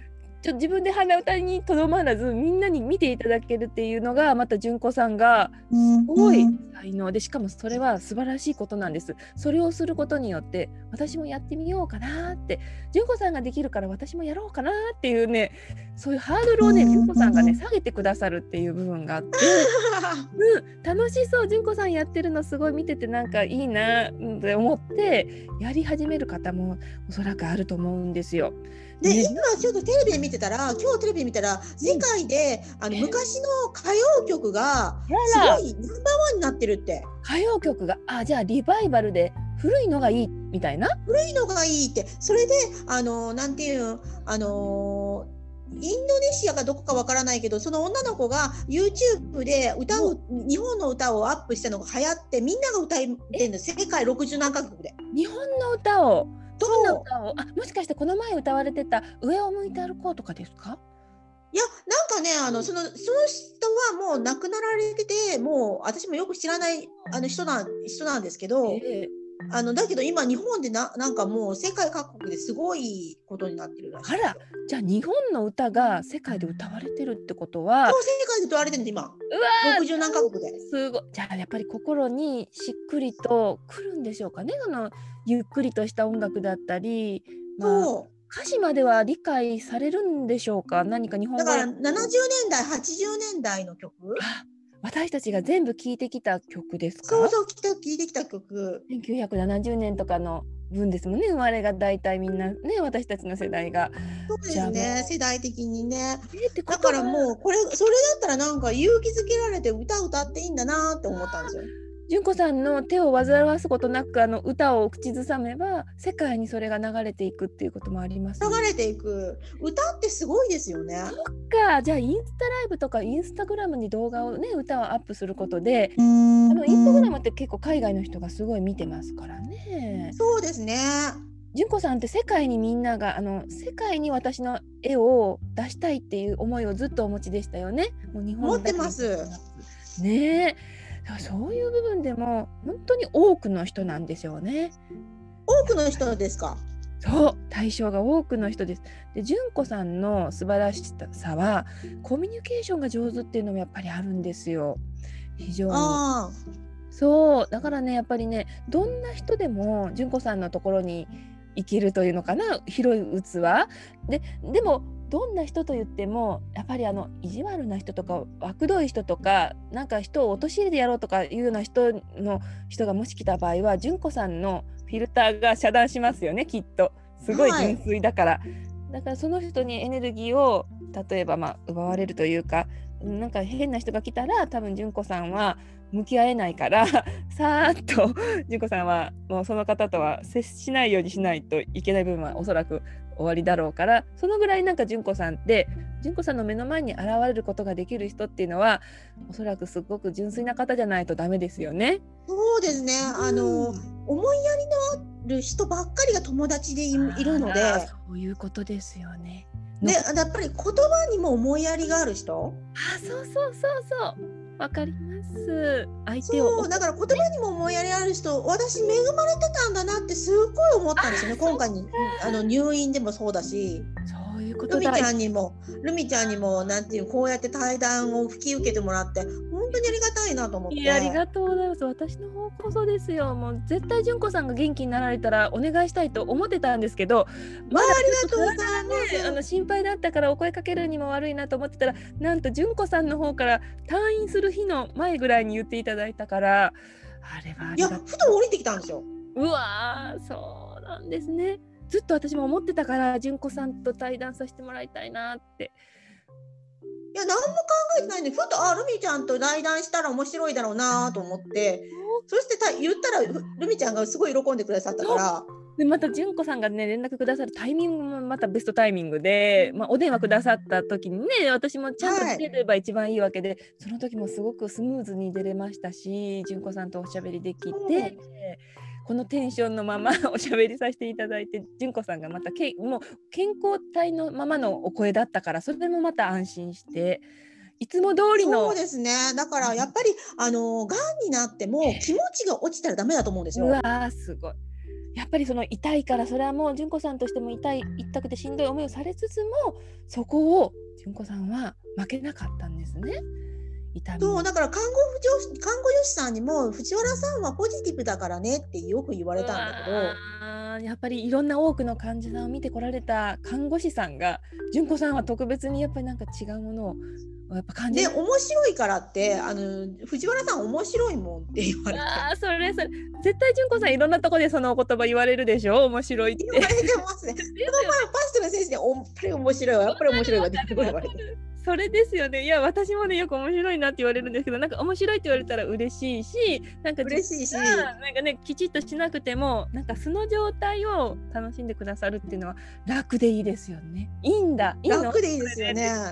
ちょ自分で鼻歌にとどまらずみんなに見ていただけるっていうのがまた純子さんがすごい才能でしかもそれは素晴らしいことなんです。それをすることによって私もやってみようかなって純子さんができるから私もやろうかなっていうねそういうハードルをね純子さんがね下げてくださるっていう部分があって、うん、楽しそう純子さんやってるのすごい見ててなんかいいなって思ってやり始める方もおそらくあると思うんですよ。で、ね、今ちょっとテレビで見てたら今日テレビで見たら世界で、あの昔の歌謡曲がすごいナンバーワンになってるって。歌謡曲があじゃあリバイバルで古いのがいいみたいな？古いのがいいって。それであのなんていうあのインドネシアかどこかわからないけどその女の子が YouTube で歌う日本の歌をアップしたのが流行ってみんなが歌ってるんです世界60何カ国で。日本の歌を？どんな歌を？あもしかしてこの前歌われてた「上を向いて歩こう」とかですか？いやなんかねあのそのその人はもう亡くなられててもう私もよく知らないあの人な人なんですけど、えー、あのだけど今日本でななんかもう世界各国ですごいことになってるらしいあらじゃあ日本の歌が世界で歌われてるってことはそう世界で歌われてるんで今。うわ60何カ国で。すごい。じゃあやっぱり心にしっくりとくるんでしょうかね。あのゆっくりとした音楽だったり、まあ、歌詞までは理解されるんでしょうか。何か日本語。だから70年代80年代の曲私たちが全部聴いてきた曲ですか？そうそう聴いてきた曲。1970年とかの分ですもんね生まれが大体みんな。ね私たちの世代が。そうですね世代的にね。だからもうこれそれだったらなんか勇気づけられて歌歌っていいんだなって思ったんですよ純子さんの手を煩わすことなくあの歌を口ずさめば世界にそれが流れていくっていうこともあります、ね、流れていく歌ってすごいですよね。そっかじゃあインスタライブとかインスタグラムに動画をね歌をアップすることであのインスタグラムって結構海外の人がすごい見てますからね。そうですね純子さんって世界にみんながあの世界に私の絵を出したいっていう思いをずっとお持ちでしたよね。もう日本持ってます。ねえ。そういう部分でも本当に多くの人なんですよね。多くの人ですか？そう対象が多くの人です。で純子さんの素晴らしさはコミュニケーションが上手っていうのもやっぱりあるんですよ。非常に。そうだからねやっぱりねどんな人でも純子さんのところに生きるというのかな広い器ででもどんな人と言ってもやっぱりあの意地悪な人とか悪どい人とかなんか人を陥れてやろうとかいうような人の人がもし来た場合は純子さんのフィルターが遮断しますよねきっと。すごい純粋だから、はい、だからその人にエネルギーを例えばまあ奪われるというかなんか変な人が来たら多分純子さんは向き合えないから さーっと純子さんはもうその方とは接しないようにしないといけない部分はおそらく終わりだろうからそのぐらいなんか純子さんって純子さんの目の前に現れることができる人っていうのはおそらくすごく純粋な方じゃないとダメですよね。そうですね、あの、思いやりのある人ばっかりが友達でいるのでそういうことですよね。でやっぱり言葉にも思いやりがある人？あそうそうそうそうわかります。相手をそうだから言葉にも思いやりある人私恵まれてたんだなってすごい思ったんですよね今回に。あの入院でもそうだし。そういうことルミちゃんにもルミちゃんにもなんていうこうやって対談を引き受けてもらって本当にありがたいなと思って。ありがとうございます。私の方こそですよ。もう絶対純子さんが元気になられたらお願いしたいと思ってたんですけどまだありがとうございます。あの心配だったからお声かけるにも悪いなと思ってたらなんと純子さんの方から退院する日の前ぐらいに言っていただいたからあれはい。やふと降りてきたんですよ。うわそうなんですねずっと私も思ってたから純子さんと対談させてもらいたいなって。いや何も考えてないんでふとあルミちゃんと対談したら面白いだろうなと思って。そしてた言ったらルミちゃんがすごい喜んでくださったから。でまた純子さんがね連絡くださるタイミングもまたベストタイミングで、まあ、お電話くださった時にね私もちゃんと出れば一番いいわけで、はい、その時もすごくスムーズに出れましたし純子さんとおしゃべりできて。このテンションのまま おしゃべりさせていただいて純子さんがまたけもう健康体のままのお声だったからそれもまた安心していつも通りのそうですねだからやっぱりあのがんになっても気持ちが落ちたらダメだと思うんですよ。うわすごいやっぱりその痛いからそれはもう純子さんとしても痛い痛くてしんどい思いをされつつもそこを純子さんは負けなかったんですね。痛み。そうだから看護婦看護師さんにも藤原さんはポジティブだからねってよく言われたんだけど。やっぱりいろんな多くの患者さんを見てこられた看護師さんが純子さんは特別にやっぱりなんか違うものをやっぱ感じで面白いからってあの藤原さん面白いもんって言われて。あそれそれ。絶対純子さんいろんなとこでそのお言葉言われるでしょ？面白いって。言われてますね。その前パストの先生にやっぱり面白いわやっぱり面白いわって言われてそれですよね。いや私もねよく面白いなって言われるんですけどなんか面白いって言われたら嬉しいしなんか嬉しいし。なんかねきちっとしなくてもなんか素の状態を楽しんでくださるっていうのは楽でいいですよね。いいんだ。いい楽でいいですよね。そう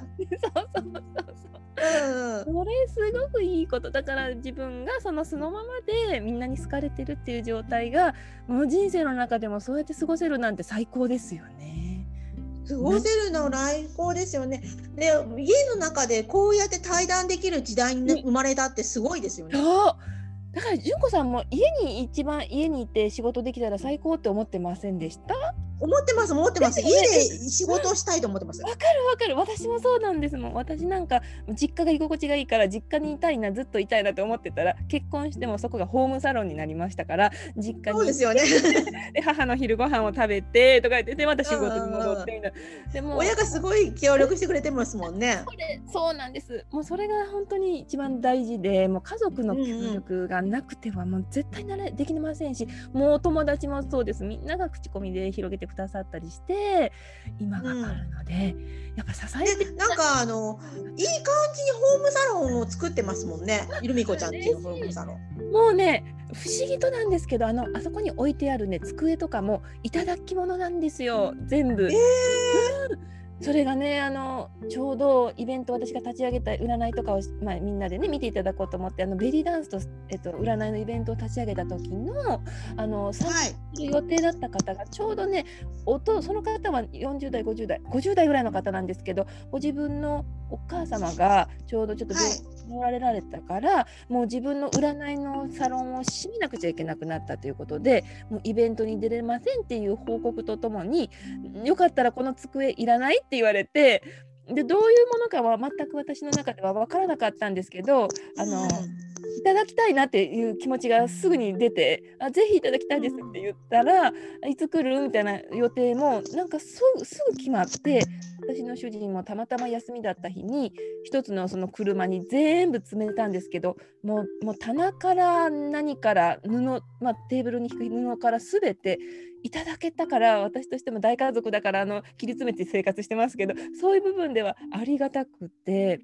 そうそうそう。うん、これすごくいいこと。だから自分がその素のままでみんなに好かれてるっていう状態がもう人生の中でもそうやって過ごせるなんて最高ですよね。過ごせるの最高ですよね。で家の中でこうやって対談できる時代に生まれたってすごいですよね。だから純子さんも家に一番家にいて仕事できたら最高って思ってませんでした？思ってます思ってます。家で仕事したいと思ってます。わかるわかる。私もそうなんですもん。私なんか実家が居心地がいいから実家にいたいなずっといたいなと思ってたら結婚してもそこがホームサロンになりましたから実家にそうですよね。で母の昼ご飯を食べてとか言ってでまた仕事に戻ってでも親がすごい協力してくれてますもんね。そうなんです。もうそれが本当に一番大事でもう家族の協力がなくてはもう絶対なれできませんしもう友達もそうです。みんなが口コミで広げてくださったりして今があるので、うん、やっぱ支えてなんかあのいい感じにホームサロンを作ってますもんね。ゆるみこちゃんっていうホームサロン。もうね不思議となんですけどあのあそこに置いてあるね机とかもいただき物なんですよ。全部。えー、うんそれがねあのちょうどイベント私が立ち上げた占いとかを、まあ、みんなでね見ていただこうと思ってあのベリーダンスと、えっと、占いのイベントを立ち上げた時のあの参加する予定だった方がちょうどね音その方は40代50代50代ぐらいの方なんですけどご自分のお母様がちょうどちょっと病気におられられたから、はい、もう自分の占いのサロンを閉めなくちゃいけなくなったということでもうイベントに出れませんっていう報告とともによかったらこの机いらないって言われてでどういうものかは全く私の中では分からなかったんですけどあの、いただきたいなっていう気持ちがすぐに出て「あぜひいただきたいです」って言ったら「いつ来る?」みたいな予定もなんかすぐすぐ決まって私の主人もたまたま休みだった日に一つのその車に全部詰めたんですけどもうもう棚から何から布、まあ、テーブルに引く布から全ていただけたから私としても大家族だからあの切り詰めて生活してますけどそういう部分ではありがたくて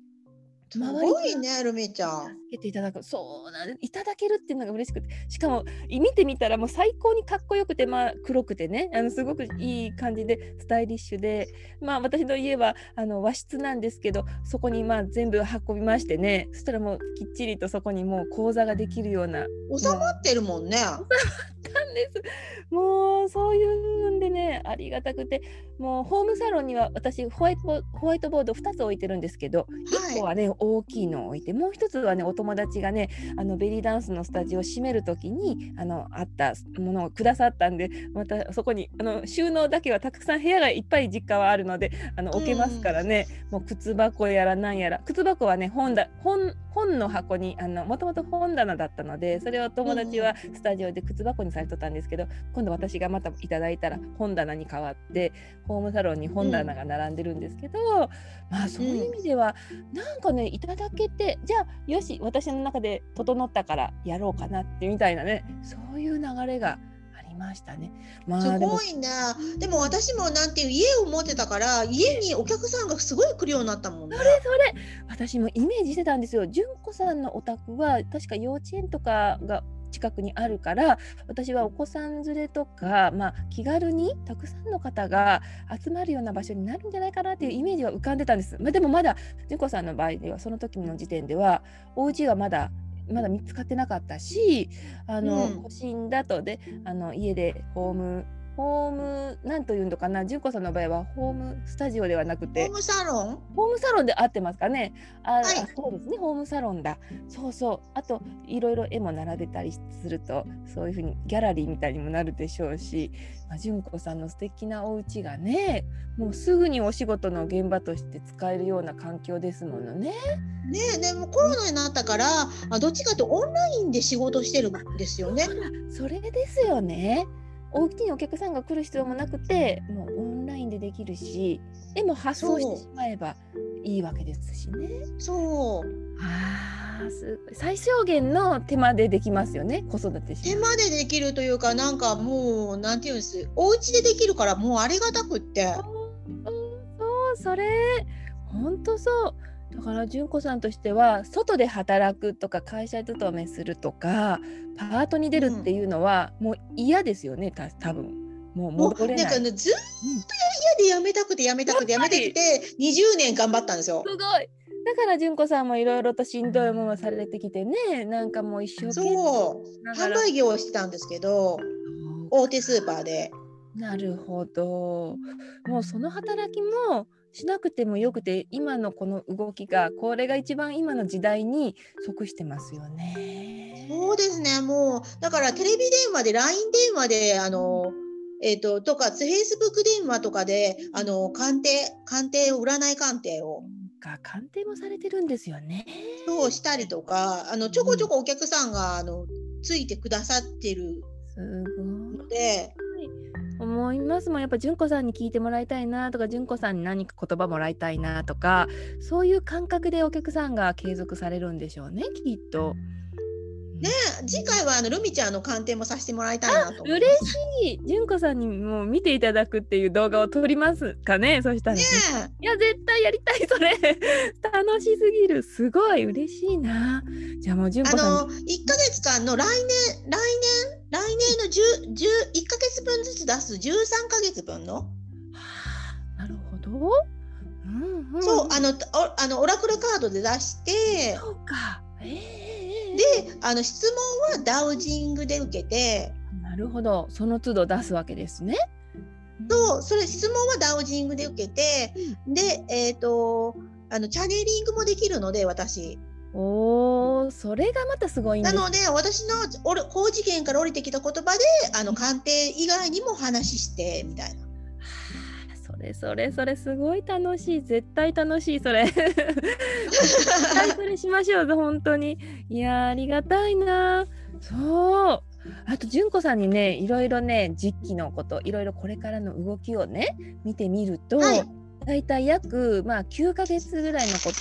すごいね、ルミちゃん。けていただく、そうなん。いただけるっていうのが嬉しくて、しかも見てみたらもう最高にかっこよくて、まあ黒くてね、あのすごくいい感じでスタイリッシュで、まあ私の家はあの和室なんですけど、そこにまあ全部運びましてね、そしたらもうきっちりとそこにもう講座ができるような。収まってるもんね。収まったんです。もうそういう部分でね、ありがたくて、もうホームサロンには私ホワイトホワイトボード2つ置いてるんですけど、はい、1個はね大きいのを置いてもう一つはねお友達がねあのベリーダンスのスタジオを閉める時にあのあったものをくださったんでまたそこにあの収納だけはたくさん部屋がいっぱい実家はあるのであの置けますからね、うん、もう靴箱やらなんやら靴箱はね本だ本本の箱にもともと本棚だったのでそれを友達はスタジオで靴箱にされとったんですけど、今度私がまたいただいたら本棚に変わってホームサロンに本棚が並んでるんですけど、うん、まあそういう意味では、うん、なんかねいただけてじゃあよし私の中で整ったからやろうかなってみたいなねそういう流れがましたね。まあ、すごいね。でも私もなんていう家を持ってたから家にお客さんがすごい来るようになったもんね。それそれ私もイメージしてたんですよ。純子さんのお宅は確か幼稚園とかが近くにあるから私はお子さん連れとか、まあ、気軽にたくさんの方が集まるような場所になるんじゃないかなっていうイメージは浮かんでたんです。まあ、でもまだ純子さんの場合ではその時の時点ではお家はまだまだ見つかってなかったしあの、うん、だとであの家でホームホームなんというのかな純子さんの場合はホームスタジオではなくてホームサロン？ホームサロンで合ってますかねあ、はい、そうですねホームサロンだそうそうあといろいろ絵も並べたりするとそういうふうにギャラリーみたいにもなるでしょうし、まあ、純子さんの素敵なお家がねもうすぐにお仕事の現場として使えるような環境ですものね。ねでもコロナになったからあどっちかとオンラインで仕事してるんですよね。それですよね。お家にお客さんが来る必要もなくてもうオンラインでできるし絵も発送してしまえばいいわけですしね。そう。あす最小限の手間でできますよね子育て手間でできるというかなんかもうなんていうんです。お家でできるからもうありがたくって。そうそれ本当そうだから純子さんとしては外で働くとか会社勤めするとかパートに出るっていうのはもう嫌ですよね、た多分。もう戻れない。なんか、ね、ずっと嫌でやめたくてやめたくてやめたくて20年頑張ったんですよ。すごい。だから純子さんもいろいろとしんどい思いをされてきてねなんかもう一生懸命そう。販売業をしてたんですけど大手スーパーで。なるほど。もうその働きもしなくてもよくて今のこの動きがこれが一番今の時代に即してますよね。そうですねもうだからテレビ電話で LINE 電話であの、えーと、とかフェイスブック電話とかであの鑑定鑑定を占い鑑定を。か鑑定もされてるんですよね。そうしたりとかあのちょこちょこお客さんが、あのついてくださってるので。思います。もんやっぱ純子さんに聞いてもらいたいなとか純子さんに何か言葉もらいたいなとかそういう感覚でお客さんが継続されるんでしょうねきっと。ね次回はあのルミちゃんの鑑定もさせてもらいたいなと嬉しい。純子さんにも見ていただくっていう動画を撮りますかねそしたら、ね、いや絶対やりたいそれ。楽しすぎる。すごい嬉しいな。じゃあもう純子さんあの1か月間の来年来年来年の10 10 1か月分ずつ出す13か月分の？はあ、なるほど。うんうん、そうあのおあのオラクルカードで出して。そうか、えー、であの質問はダウジングで受けて。なるほど。その都度出すわけですね。とそれ質問はダウジングで受けて、うん、でえっ、ー、とあのチャネリングもできるので私。おお、それがまたすごいなので私の高次元から降りてきた言葉であの鑑定以外にも話してみたいな。それそれそれすごい楽しい。絶対楽しいそれ。それしましょう本当に。いやありがたいな。そう。あと純子さんにねいろいろね実機のこといろいろこれからの動きをね見てみると、はい大体約、まあ、9か月ぐらいのことを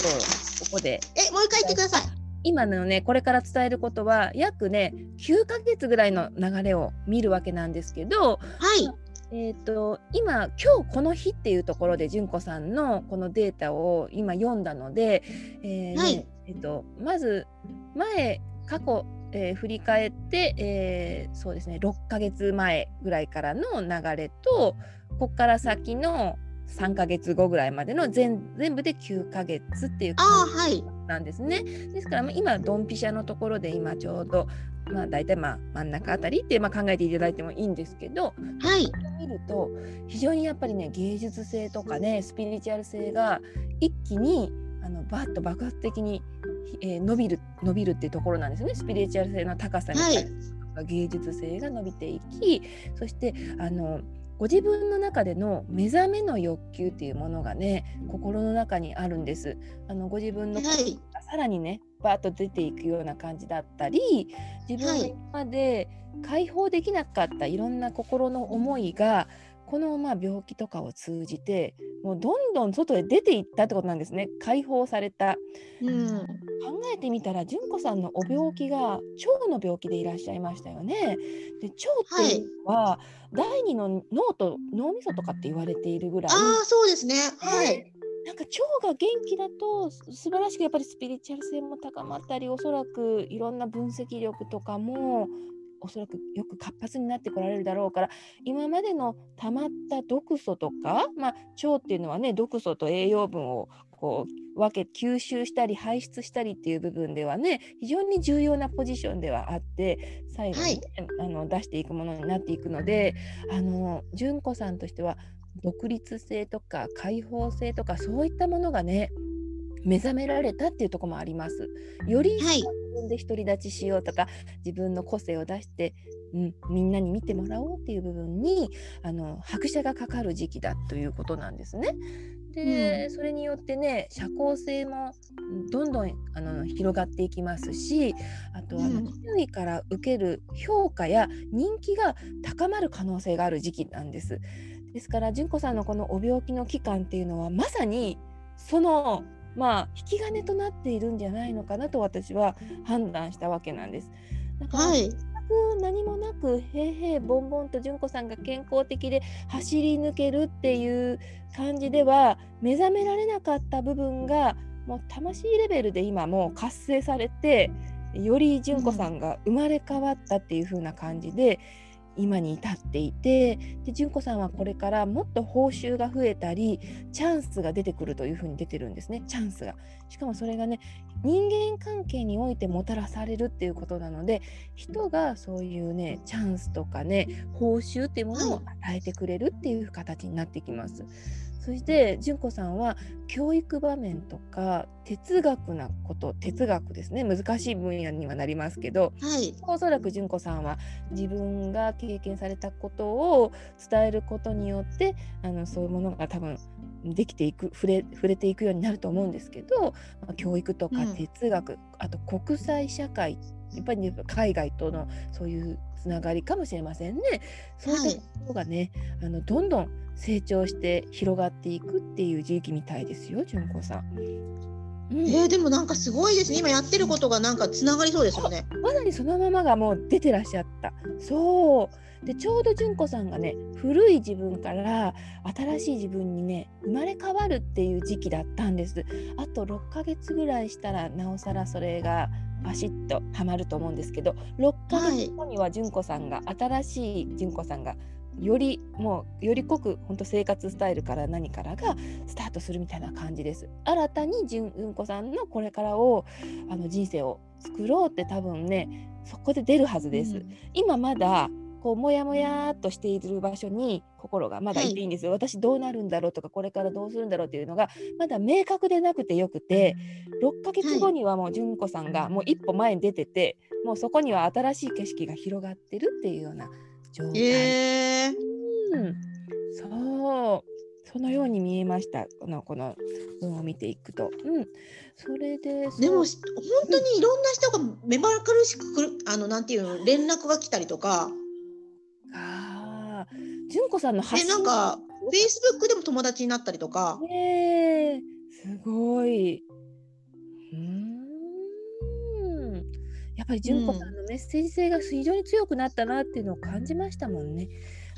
ここで。え、もう一回言ってください。今のねこれから伝えることは約ね9ヶ月ぐらいの流れを見るわけなんですけど、はい、えーと、今今日この日っていうところで純子さんのこのデータを今読んだので、えーね、はい、えーと、まず前過去、えー、振り返って、えー、そうですね6ヶ月前ぐらいからの流れとここから先の3ヶ月後ぐらいまでの全全部で9ヶ月っていう感じなんですね。はい、ですから今ドンピシャのところで今ちょうどまあ大体まあ真ん中あたりってまあ考えていただいてもいいんですけど、はい、見ると非常にやっぱりね芸術性とかねスピリチュアル性が一気にあのバッと爆発的に、えー、伸びる伸びるっていうところなんですよね。スピリチュアル性の高さに、はい、芸術性が伸びていきそしてあのご自分の中での目覚めの欲求っていうものがね心の中にあるんです。あのご自分の、はい、さらにねバーッと出ていくような感じだったり自分が今まで解放できなかったいろんな心の思いがこのまあ病気とかを通じてもうどんどん外へ出ていったってことなんですね。解放された、うん、考えてみたら純子さんのお病気が腸の病気でいらっしゃいましたよね。で腸っていうのは、はい、第二の脳と脳みそとかって言われているぐらい。あそうですね。はい。なんか腸が元気だと素晴らしくやっぱりスピリチュアル性も高まったりおそらくいろんな分析力とかもおそらくよく活発になってこられるだろうから今までの溜まった毒素とか、まあ、腸っていうのはね毒素と栄養分をこう分け吸収したり排出したりっていう部分ではね非常に重要なポジションではあって最後に、ね、はい、あの出していくものになっていくのであの純子さんとしては独立性とか開放性とかそういったものがね目覚められたっていうとこもあります。より自分で独り立ちしようとか、はい、自分の個性を出して、うん、みんなに見てもらおうっていう部分にあの拍車がかかる時期だということなんですね。で、うん、それによってね社交性もどんどんあの広がっていきますしあとあの、周囲から受ける評価や人気が高まる可能性がある時期なんです。ですから純子さんのこのお病気の期間っていうのはまさにそのまあ引き金となっているんじゃないのかなと私は判断したわけなんです。だから、はい何もなく平々ボンボンと純子さんが健康的で走り抜けるっていう感じでは目覚められなかった部分がもう魂レベルで今もう活性されてより純子さんが生まれ変わったっていう風な感じで、今に至っていてで純子さんはこれからもっと報酬が増えたりチャンスが出てくるというふうに出てるんですねチャンスがしかもそれがね人間関係においてもたらされるっていうことなので人がそういうねチャンスとかね報酬っていうものを与えてくれるっていう形になってきます。そして純子さんは教育場面とか哲学なこと哲学ですね。難しい分野にはなりますけど、はい、おそらく純子さんは自分が経験されたことを伝えることによってあのそういうものが多分できていく触れ触れていくようになると思うんですけど、まあ、教育とか哲学、うん、あと国際社会やっぱり、海外とのそういうつながりかもしれませんね。そういったことがね、はい、あのどんどん成長して広がっていくっていう時期みたいですよ、純子さん。うん、えー、でもなんかすごいですね。今やってることがなんかつながりそうですよね。まさにそのままがもう出てらっしゃった。そう。でちょうど純子さんがね古い自分から新しい自分にね生まれ変わるっていう時期だったんです。あと6ヶ月ぐらいしたらなおさらそれがバシッとはまると思うんですけど6ヶ月後には純子さんが、はい、新しい純子さんがよりもうより濃く本当生活スタイルから何からがスタートするみたいな感じです。新たに純子さんのこれからをあの人生を作ろうって多分ねそこで出るはずです。うん、今まだこうモヤモヤっとしている場所に心がまだい。ていいんですよ、はい、私どうなるんだろうとかこれからどうするんだろうっていうのがまだ明確でなくてよくて6ヶ月後にはもう純子さんがもう一歩前に出てて、もうそこには新しい景色が広がってるっていうような状態。えー、うん、そう。そのように見えました。このこの文を見ていくと。うん、それででも本当にいろんな人が目まぐるしくくるあのなんていうの連絡が来たりとか。ああ、純子さんの発信なんかフェイスブックでも友達になったりとか。えー、すごい。うぱり純子さんのメッセージ性が非常に強くなったなっていうのを感じましたもんね。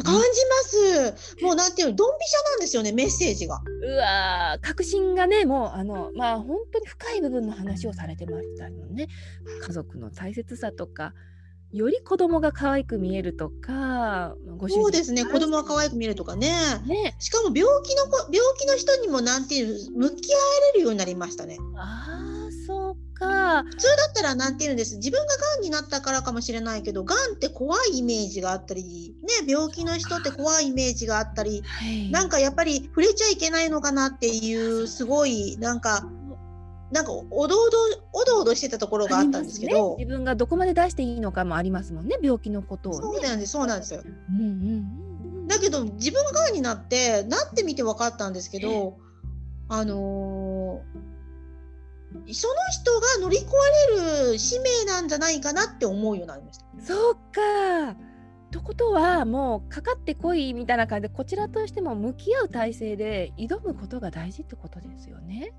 感じます。もうなんていうの、ドンピシャなんですよね、メッセージが。うわ確信がね、もうあの、まあ本当に深い部分の話をされてましたよね。家族の大切さとか、より子供が可愛く見えるとか、そうですね、子供が可愛く見えるとかね。ねしかも病気の病気の人にもなんていう向き合えれるようになりましたね。ああ、そうか。普通だったらなんていうんです？自分が癌になったからかもしれないけど、癌って怖いイメージがあったり、ね、病気の人って怖いイメージがあったり、はい、なんかやっぱり触れちゃいけないのかなっていうすごいなんか。なんかおどおどおどおどしてたところがあったんですけど、ね、自分がどこまで出していいのかもありますもんね病気のことを、ね、そうなんですそうなんです。よ、うんうん、だけど自分ががんになってなってみて分かったんですけどあのー、その人が乗り越えれる使命なんじゃないかなって思うようになりました。そうか。とことはもうかかってこいみたいな感じでこちらとしても向き合う体制で挑むことが大事ってことですよね。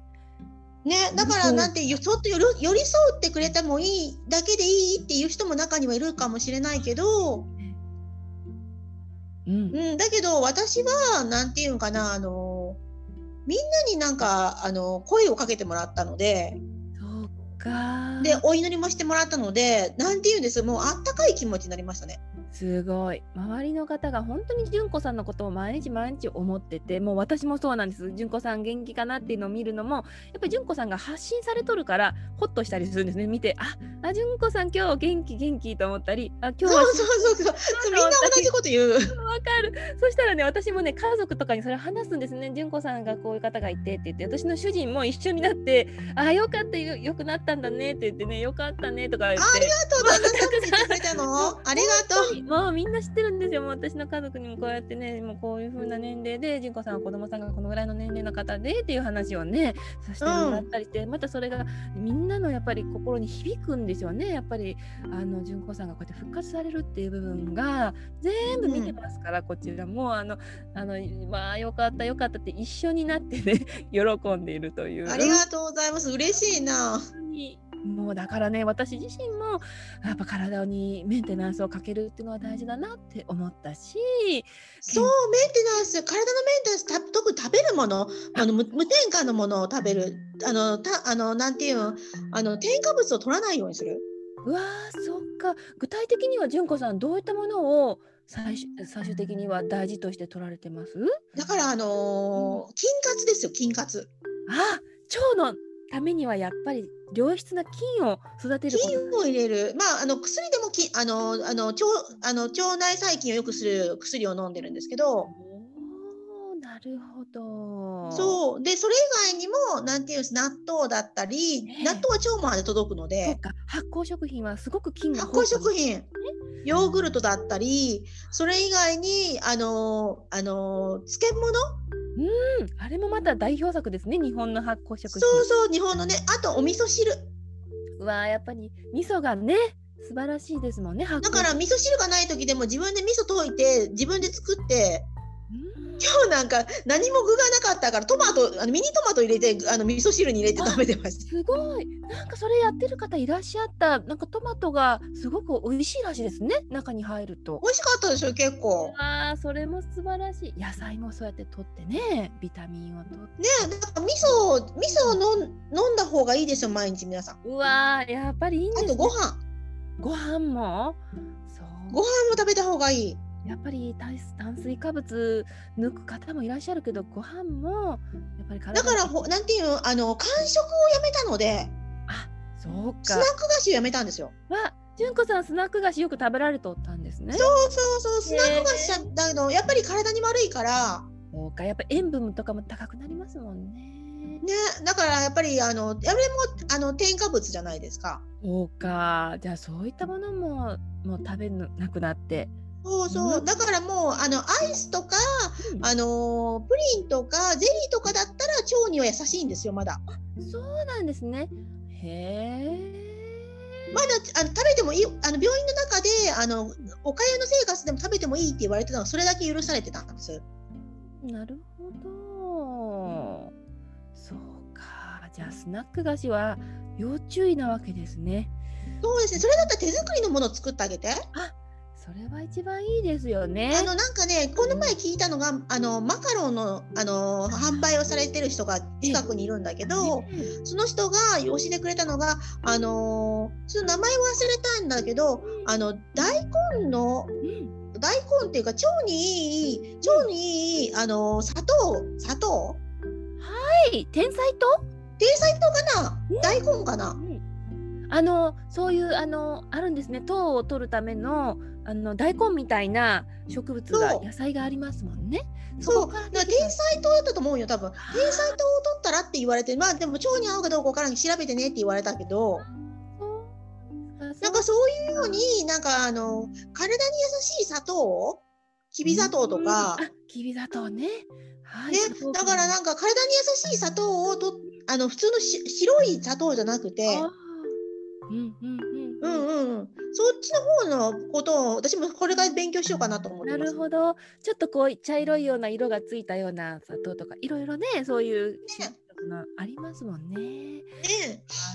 ね、だからなんて、ちょっと寄り添ってくれてもいいだけでいいっていう人も中にはいるかもしれないけど、うん、うん、だけど私はなんていうかなあのみんなになんかあの声をかけてもらったので。でお祈りもしてもらったのでなんていうんですもうあったかい気持ちになりましたね。すごい。周りの方が本当に純子さんのことを毎日毎日思っててもう私もそうなんです。純子さん元気かなっていうのを見るのもやっぱり純子さんが発信されとるからほっとしたりするんですね。見てああ純子さん今日元気元気と思ったりあ今日はそうそうそうそう。みんな同じこと言う。わかる。そしたらね私もね家族とかにそれ話すんですね。純子さんがこういう方がいてって言って私の主人も一緒になってあよかったよよくなったんだねって言ってねよかったねとか言って。ありがとう。旦那さんって言ってくれたの？ありがとうもうみんな知ってるんですよ。もう私の家族にもこうやってね、もうこういう風な年齢で、純子さんは子供さんがこのぐらいの年齢の方でっていう話をね、させてもらったりして、うん、またそれがみんなのやっぱり心に響くんですよね。やっぱり、あの、純子さんがこうやって復活されるっていう部分が、全部見てますから、うん、こちらも、あの、あの、まあ、よかった、よかったって一緒になってね、喜んでいるという。ありがとうございます。嬉しいな。もうだからね私自身もやっぱ体にメンテナンスをかけるっていうのは大事だなって思ったしそうメンテナンス体のメンテナンスた特に食べるものあの無添加のものを食べるあのたあのなんていうのあの添加物を取らないようにする。うわそっか具体的には純子さんどういったものを最最終的には大事として取られてます？だからあのー、金活ですよ金活。あ腸のためにはやっぱり良質な菌を育てる菌を入れる、まあ、あの薬でもきあのあの腸あの腸内細菌を良くする薬を飲んでるんですけど。なるほど。そう。でそれ以外にもなんていう納豆だったり、納豆は腸まで届くので。発酵食品はすごく菌が発酵食品。ヨーグルトだったりそれ以外にあのあの漬物うん、あれもまた代表作ですね、日本の発酵食品。そうそう、日本のね、あとお味噌汁。うわやっぱり味噌がね、素晴らしいですもんね。だから味噌汁がない時でも自分で味噌溶いて自分で作って今日なんか何も具がなかったからトマトあのミニトマト入れてあの味噌汁に入れて食べてましたすごい。なんかそれやってる方いらっしゃった。なんかトマトがすごく美味しいらしいですね。中に入ると。美味しかったでしょ結構。ああそれも素晴らしい。野菜もそうやって取ってね。ビタミンを取って。ねなんか味噌味噌を飲ん飲んだ方がいいですよ毎日皆さん。うわやっぱりいいんです、ね、あとご飯。ご飯も。そう。ご飯も食べた方がいいやっぱり炭水化物抜く方もいらっしゃるけどご飯もやっぱりだからほなんていうあの間食をやめたので。あそうか。スナック菓子をやめたんですよ。わ純子さんスナック菓子よく食べられとったんですね。そうそうそう。スナック菓子だけどやっぱり体に悪いから。そうかやっぱ塩分とかも高くなりますもんね。ね、だからやっぱりあのあれもあの添加物じゃないですか。そうか。じゃあそういったものももう食べなくなってそうそう、だからもうあのアイスとか、うん、あのプリンとかゼリーとかだったら腸には優しいんですよまだ。そうなんですね。へえ。まだあの食べてもいいあの病院の中であのおかゆの生活でも食べてもいいって言われてたのはそれだけ許されてたんです。なるほど。そうか。じゃあスナック菓子は要注意なわけですね。そうですね。それだったら手作りのものを作ってあげて。あそれは一番いいですよね。あのなんかねこの前聞いたのがあのマカロンのあの販売をされてる人が近くにいるんだけど、その人が教えてくれたのがあのその名前忘れたんだけどあの大根の、大根っていうか腸にいい腸にいいあの砂糖砂糖。はい。天才糖？天才糖かな、大根かな、あのそういうあのあるんですね。糖を取るためのあの大根みたいな植物が野菜がありますもんね。そう。だから天才糖だったと思うよ多分。天才糖を取ったらって言われてまあでも腸に合うかどうかわからん調べてねって言われたけど。なんかそういうようになんかあの体に優しい砂糖きび砂糖とか、きび砂糖ね,、はい、ねだからなんか体に優しい砂糖をとあの普通のし白い砂糖じゃなくて。うんうんうんうん。そっちの方のことを私もこれから勉強しようかなと思ってなるほど。ちょっとこう茶色いような色がついたような砂糖とかいろいろねそういうのありますもんね。ね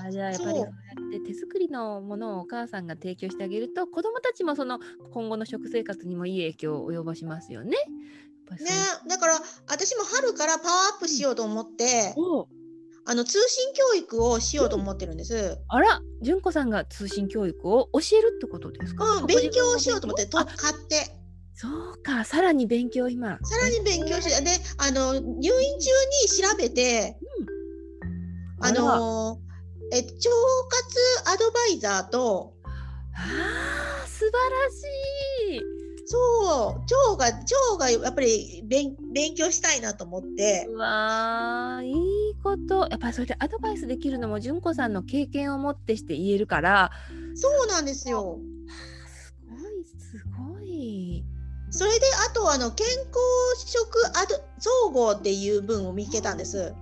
あじゃあやっぱりそう。やって手作りのものをお母さんが提供してあげると子どもたちもその今後の食生活にもいい影響を及ぼしますよね。ねだから私も春からパワーアップしようと思って、う。ん、あの通信教育をしようと思ってるんです。あら、純子さんが通信教育を教えるってことですか？うん、勉強をしようと思ってと買って。そうか、さらに勉強今。さらに勉強して、で、あの入院中に調べて、うん、あのえ腸活アドバイザーと。ああ、素晴らしい。そう腸が腸がやっぱり勉勉強したいなと思って。うわいいこと。やっぱりそれでアドバイスできるのも純子さんの経験をもってして言えるから。そうなんですよ。すごいすごい。それであとあの健康食アド総合っていう文を見つけたんです。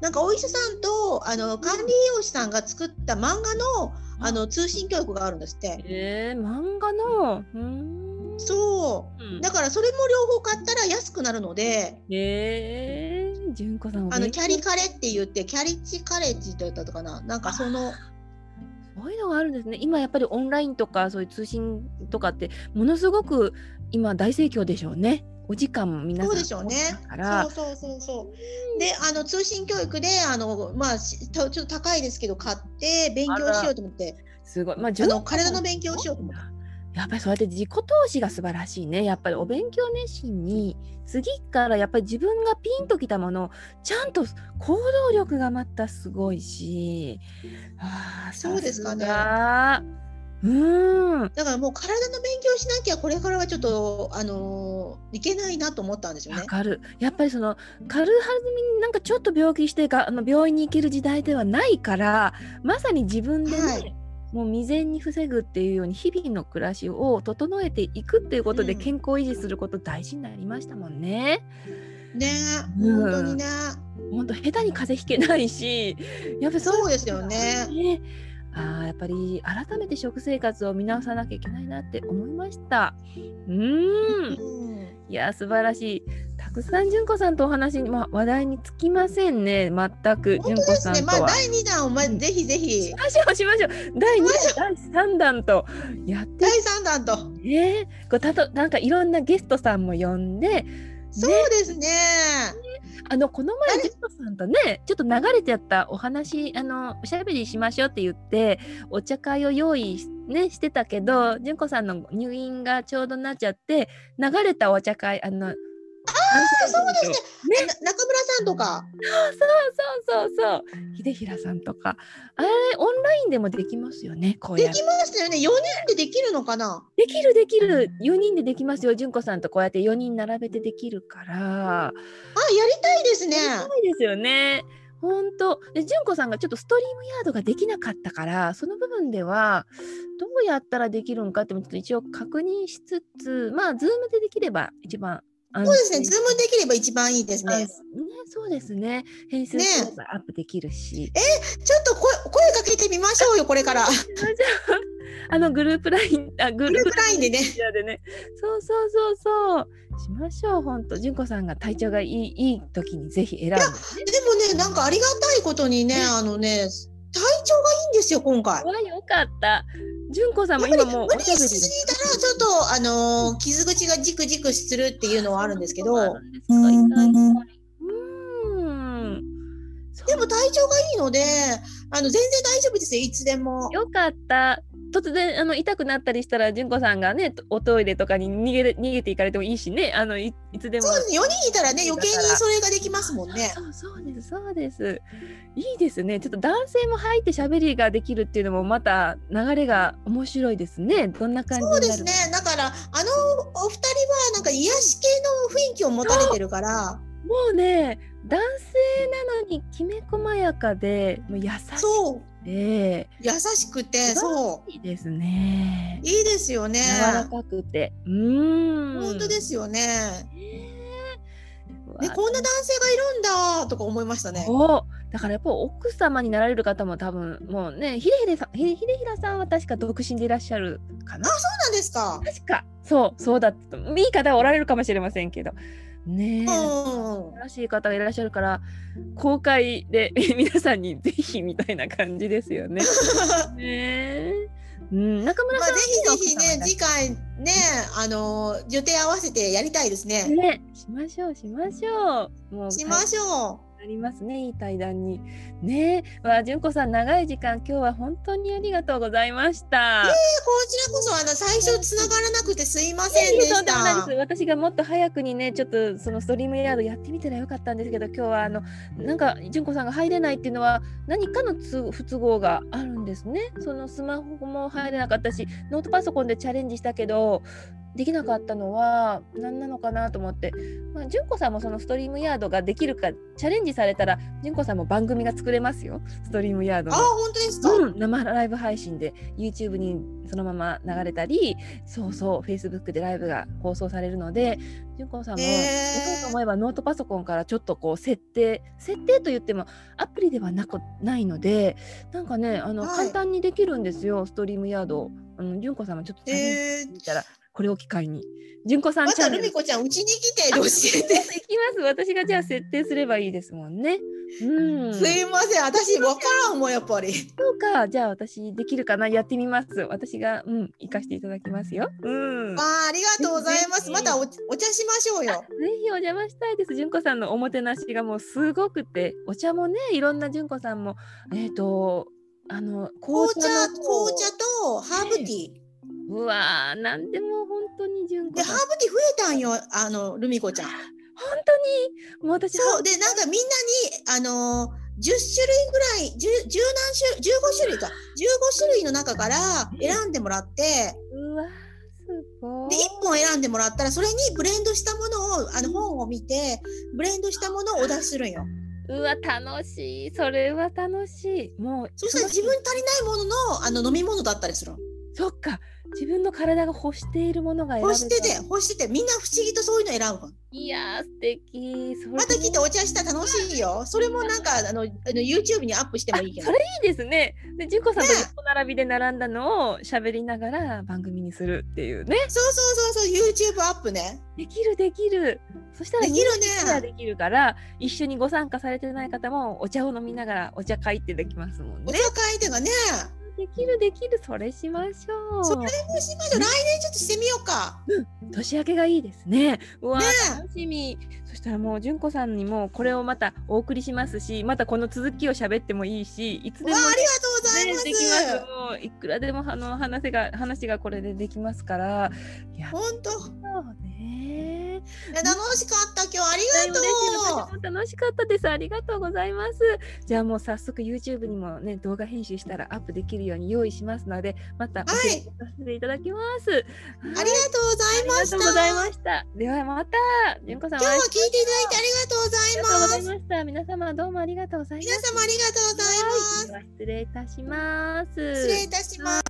なんかお医者さんとあの管理栄養士さんが作った漫画のあの通信教育があるんですって。えー、漫画の？うんそう、うん、だからそれも両方買ったら安くなるのでえー、純子さんあのキャリカレって言ってキャリッチカレッジと言ったとかななんかそのそういうのがあるんですね今やっぱりオンラインとかそういう通信とかってものすごく今大盛況でしょうねお時間も皆さんそうでしょうね。そうそうそうそう。で、あの通信教育であのまあちょっと高いですけど買って勉強しようと思って。すごい。まあ、あの体の勉強をしようと思って。やっぱりそうやって自己投資が素晴らしいね。やっぱりお勉強熱心に次からやっぱり自分がピンときたものをちゃんと行動力がまたすごいし、あそうですかね。うんだからもう体の勉強しなきゃこれからはちょっとあのー、いけないなと思ったんですよね。わかる。やっぱりその軽はずみになんかちょっと病気してかあの病院に行ける時代ではないからまさに自分でね、はいもう未然に防ぐっていうように日々の暮らしを整えていくっていうことで健康維持すること大事になりましたもんね。ね本当にね。本当下手に風邪ひけないしやっぱそうですよね。ねあやっぱり改めて食生活を見直さなきゃいけないなって思いました。うん。いや素晴らしい。たくさん純子さんとお話に、まあ、話題につきませんね全く純子さんとは。ね、まあ第2弾をま、ぜひぜひ。しましょうしましょう。第2弾第3弾とやって第3弾と。えー、こうたとなんかいろんなゲストさんも呼んで。そうですね。あのこの前ジェットさんとねちょっと流れてやったお話あのおしゃべりしましょうって言ってお茶会を用意ねしてたけど純子さんの入院がちょうどなっちゃって流れたお茶会あのああ、そうですね。ね？中村さんとか。そうそうそうそう。秀平さんとか。あれ、オンラインでもできますよね。こうできますよね。4人でできるのかな？できるできる。4人でできますよ。純子さんとこうやって4人並べてできるから。あ、やりたいですね。やりたいですよね。本当で純子さんがちょっとストリームヤードができなかったからその部分ではどうやったらできるんかってもちょっと一応確認しつつまあズームでできれば一番そうですね、ズームできれば一番いいですね。ねそうですね。編集アップできるし。ね、え、ちょっと声声かけてみましょうよ、これから。あのグループライン、あグループラインでね。でねそうそうそうそう。しましょう、本当。純子さんが体調がいいいい時にぜひ選んで、ね、でもね、なんかありがたいことにね、あのね、体調がいいんでですよ今回。わよかった。純子さんも今もう無理しすぎたらちょっとあのー、傷口がじくじくするっていうのはあるんですけど。うんでも体調がいいので、あの全然大丈夫ですよ、いつでも。よかった。突然あの痛くなったりしたら純子さんがねおトイレとかに逃げ逃げていかれてもいいしね。あのいいつでも。そうです4人いたらね余計にそれができますもんね。そうそうですそうです。いいですね。ちょっと男性も入って喋りができるっていうのもまた流れが面白いですね。どんな感じそうですね。だからあのお二人はなんか癒し系の雰囲気を持たれてるから。もうね男性なのにきめ細やかでもう優しくて優しくてそういいですね。いいですよね。柔らかくて。うん。本当ですよね、ね、こんな男性がいるんだとか思いましたね。だからやっぱ奥様になられる方も多分もうねひでひでさんひでひらさんは確か独身でいらっしゃるかな。あそうなんですか。確か。そうそうだったいい方はおられるかもしれませんけどねえ、素晴らしい方がいらっしゃるから公開で 皆さんにぜひみたいな感じですよね。ねうん、中村さん、まあ、ぜひぜひね次回ねあの予定合わせてやりたいですね。ねしましょうしましょう。もうしましょう。ありますねいい対談に。ねわあ純子さん長い時間今日は本当にありがとうございました。えー、こちらこそあの最初つながらなくてすいませんでした、私がもっと早くにねちょっとそのストリームヤードやってみたらよかったんですけど今日はあのなんか純子さんが入れないっていうのは何かの不都合があるんですね。そのスマホも入れなかったしノートパソコンでチャレンジしたけどできなかったのは何なのかなと思って、まあ、純子さんもそのストリームヤードができるかチャレンジされたら純子さんも番組が作れますよ。ストリームヤードあ本当ですか、うん、生ライブ配信で YouTube にそのまま流れたりそうそう Facebook でライブが放送されるので純子さんもやろうと思えばノートパソコンからちょっとこう設定設定と言ってもアプリではなくないのでなんかねあの、はい、簡単にできるんですよストリームヤード。あの純子さんもちょっとチャレンジしたら、これを機会に。純子さんまたルミ子ちゃん、うちに来て教えて。できます。私がじゃあ設定すればいいですもんね。うん。すいません。私わからんもん、やっぱり。そうか。じゃあ私できるかな？やってみます。私が、うん、行かせていただきますよ。うん。あありがとうございます。またおお茶しましょうよ。ぜひお邪魔したいです。純子さんのおもてなしがもうすごくて、お茶もね、いろんな純子さんも、えっ、ー、と、あの紅茶紅茶とハーブティー。うわー、なんでも本当に純子でハーブティー増えたんよあのルミ子ちゃん。本当に？もう私そうでなんかみんなにあのー10種類ぐらい、十何種、15種類か、15種類の中から選んでもらって、うわすごい。で、1本選んでもらったら、それにブレンドしたものを、あの本を見て、ブレンドしたものをお出しするんよ。うわ、楽しい。それは楽しい。もう。そしたら自分足りないものの、あの飲み物だったりするそっか。自分の体が欲しているものが欲してて欲してて。みんな不思議とそういうの選ぶいや素敵。また来てお茶したら楽しいよ。それもなんかあのあの YouTube にアップしてもいいけど。それいいですね。で純子さんと横並びで並んだのを喋りながら番組にするっていうね。そうそうそうそう。YouTube アップね。できるできる。そしたらできるね。できるから一緒にご参加されてない方もお茶を飲みながらお茶会ってできますもんね。お茶会ってがねできるできるそれしましょう。それもしましょう。来年ちょっとしてみようか。うん。年明けがいいですね。うわ、ね、楽しみ。そしたらもう純子さんにもこれをまたお送りしますしまたこの続きを喋ってもいいしいつでも、ね、ありがとうございます、できます。もういくらでもあの話が話がこれでできますから。本当。そうね。楽しかった今日ありがとう。楽しかったです。ありがとうございます。じゃあもう早速 YouTube にもね動画編集したらアップできるように用意しますのでまた教えさせていただきます、はい、ありがとうございました。ありがとうございました。ではまた。純子さん今日は聞いていただいてありがとうございます。ありがとうございました。皆様どうもありがとうございます皆様ありがとうございます、失礼いたします。失礼いたします。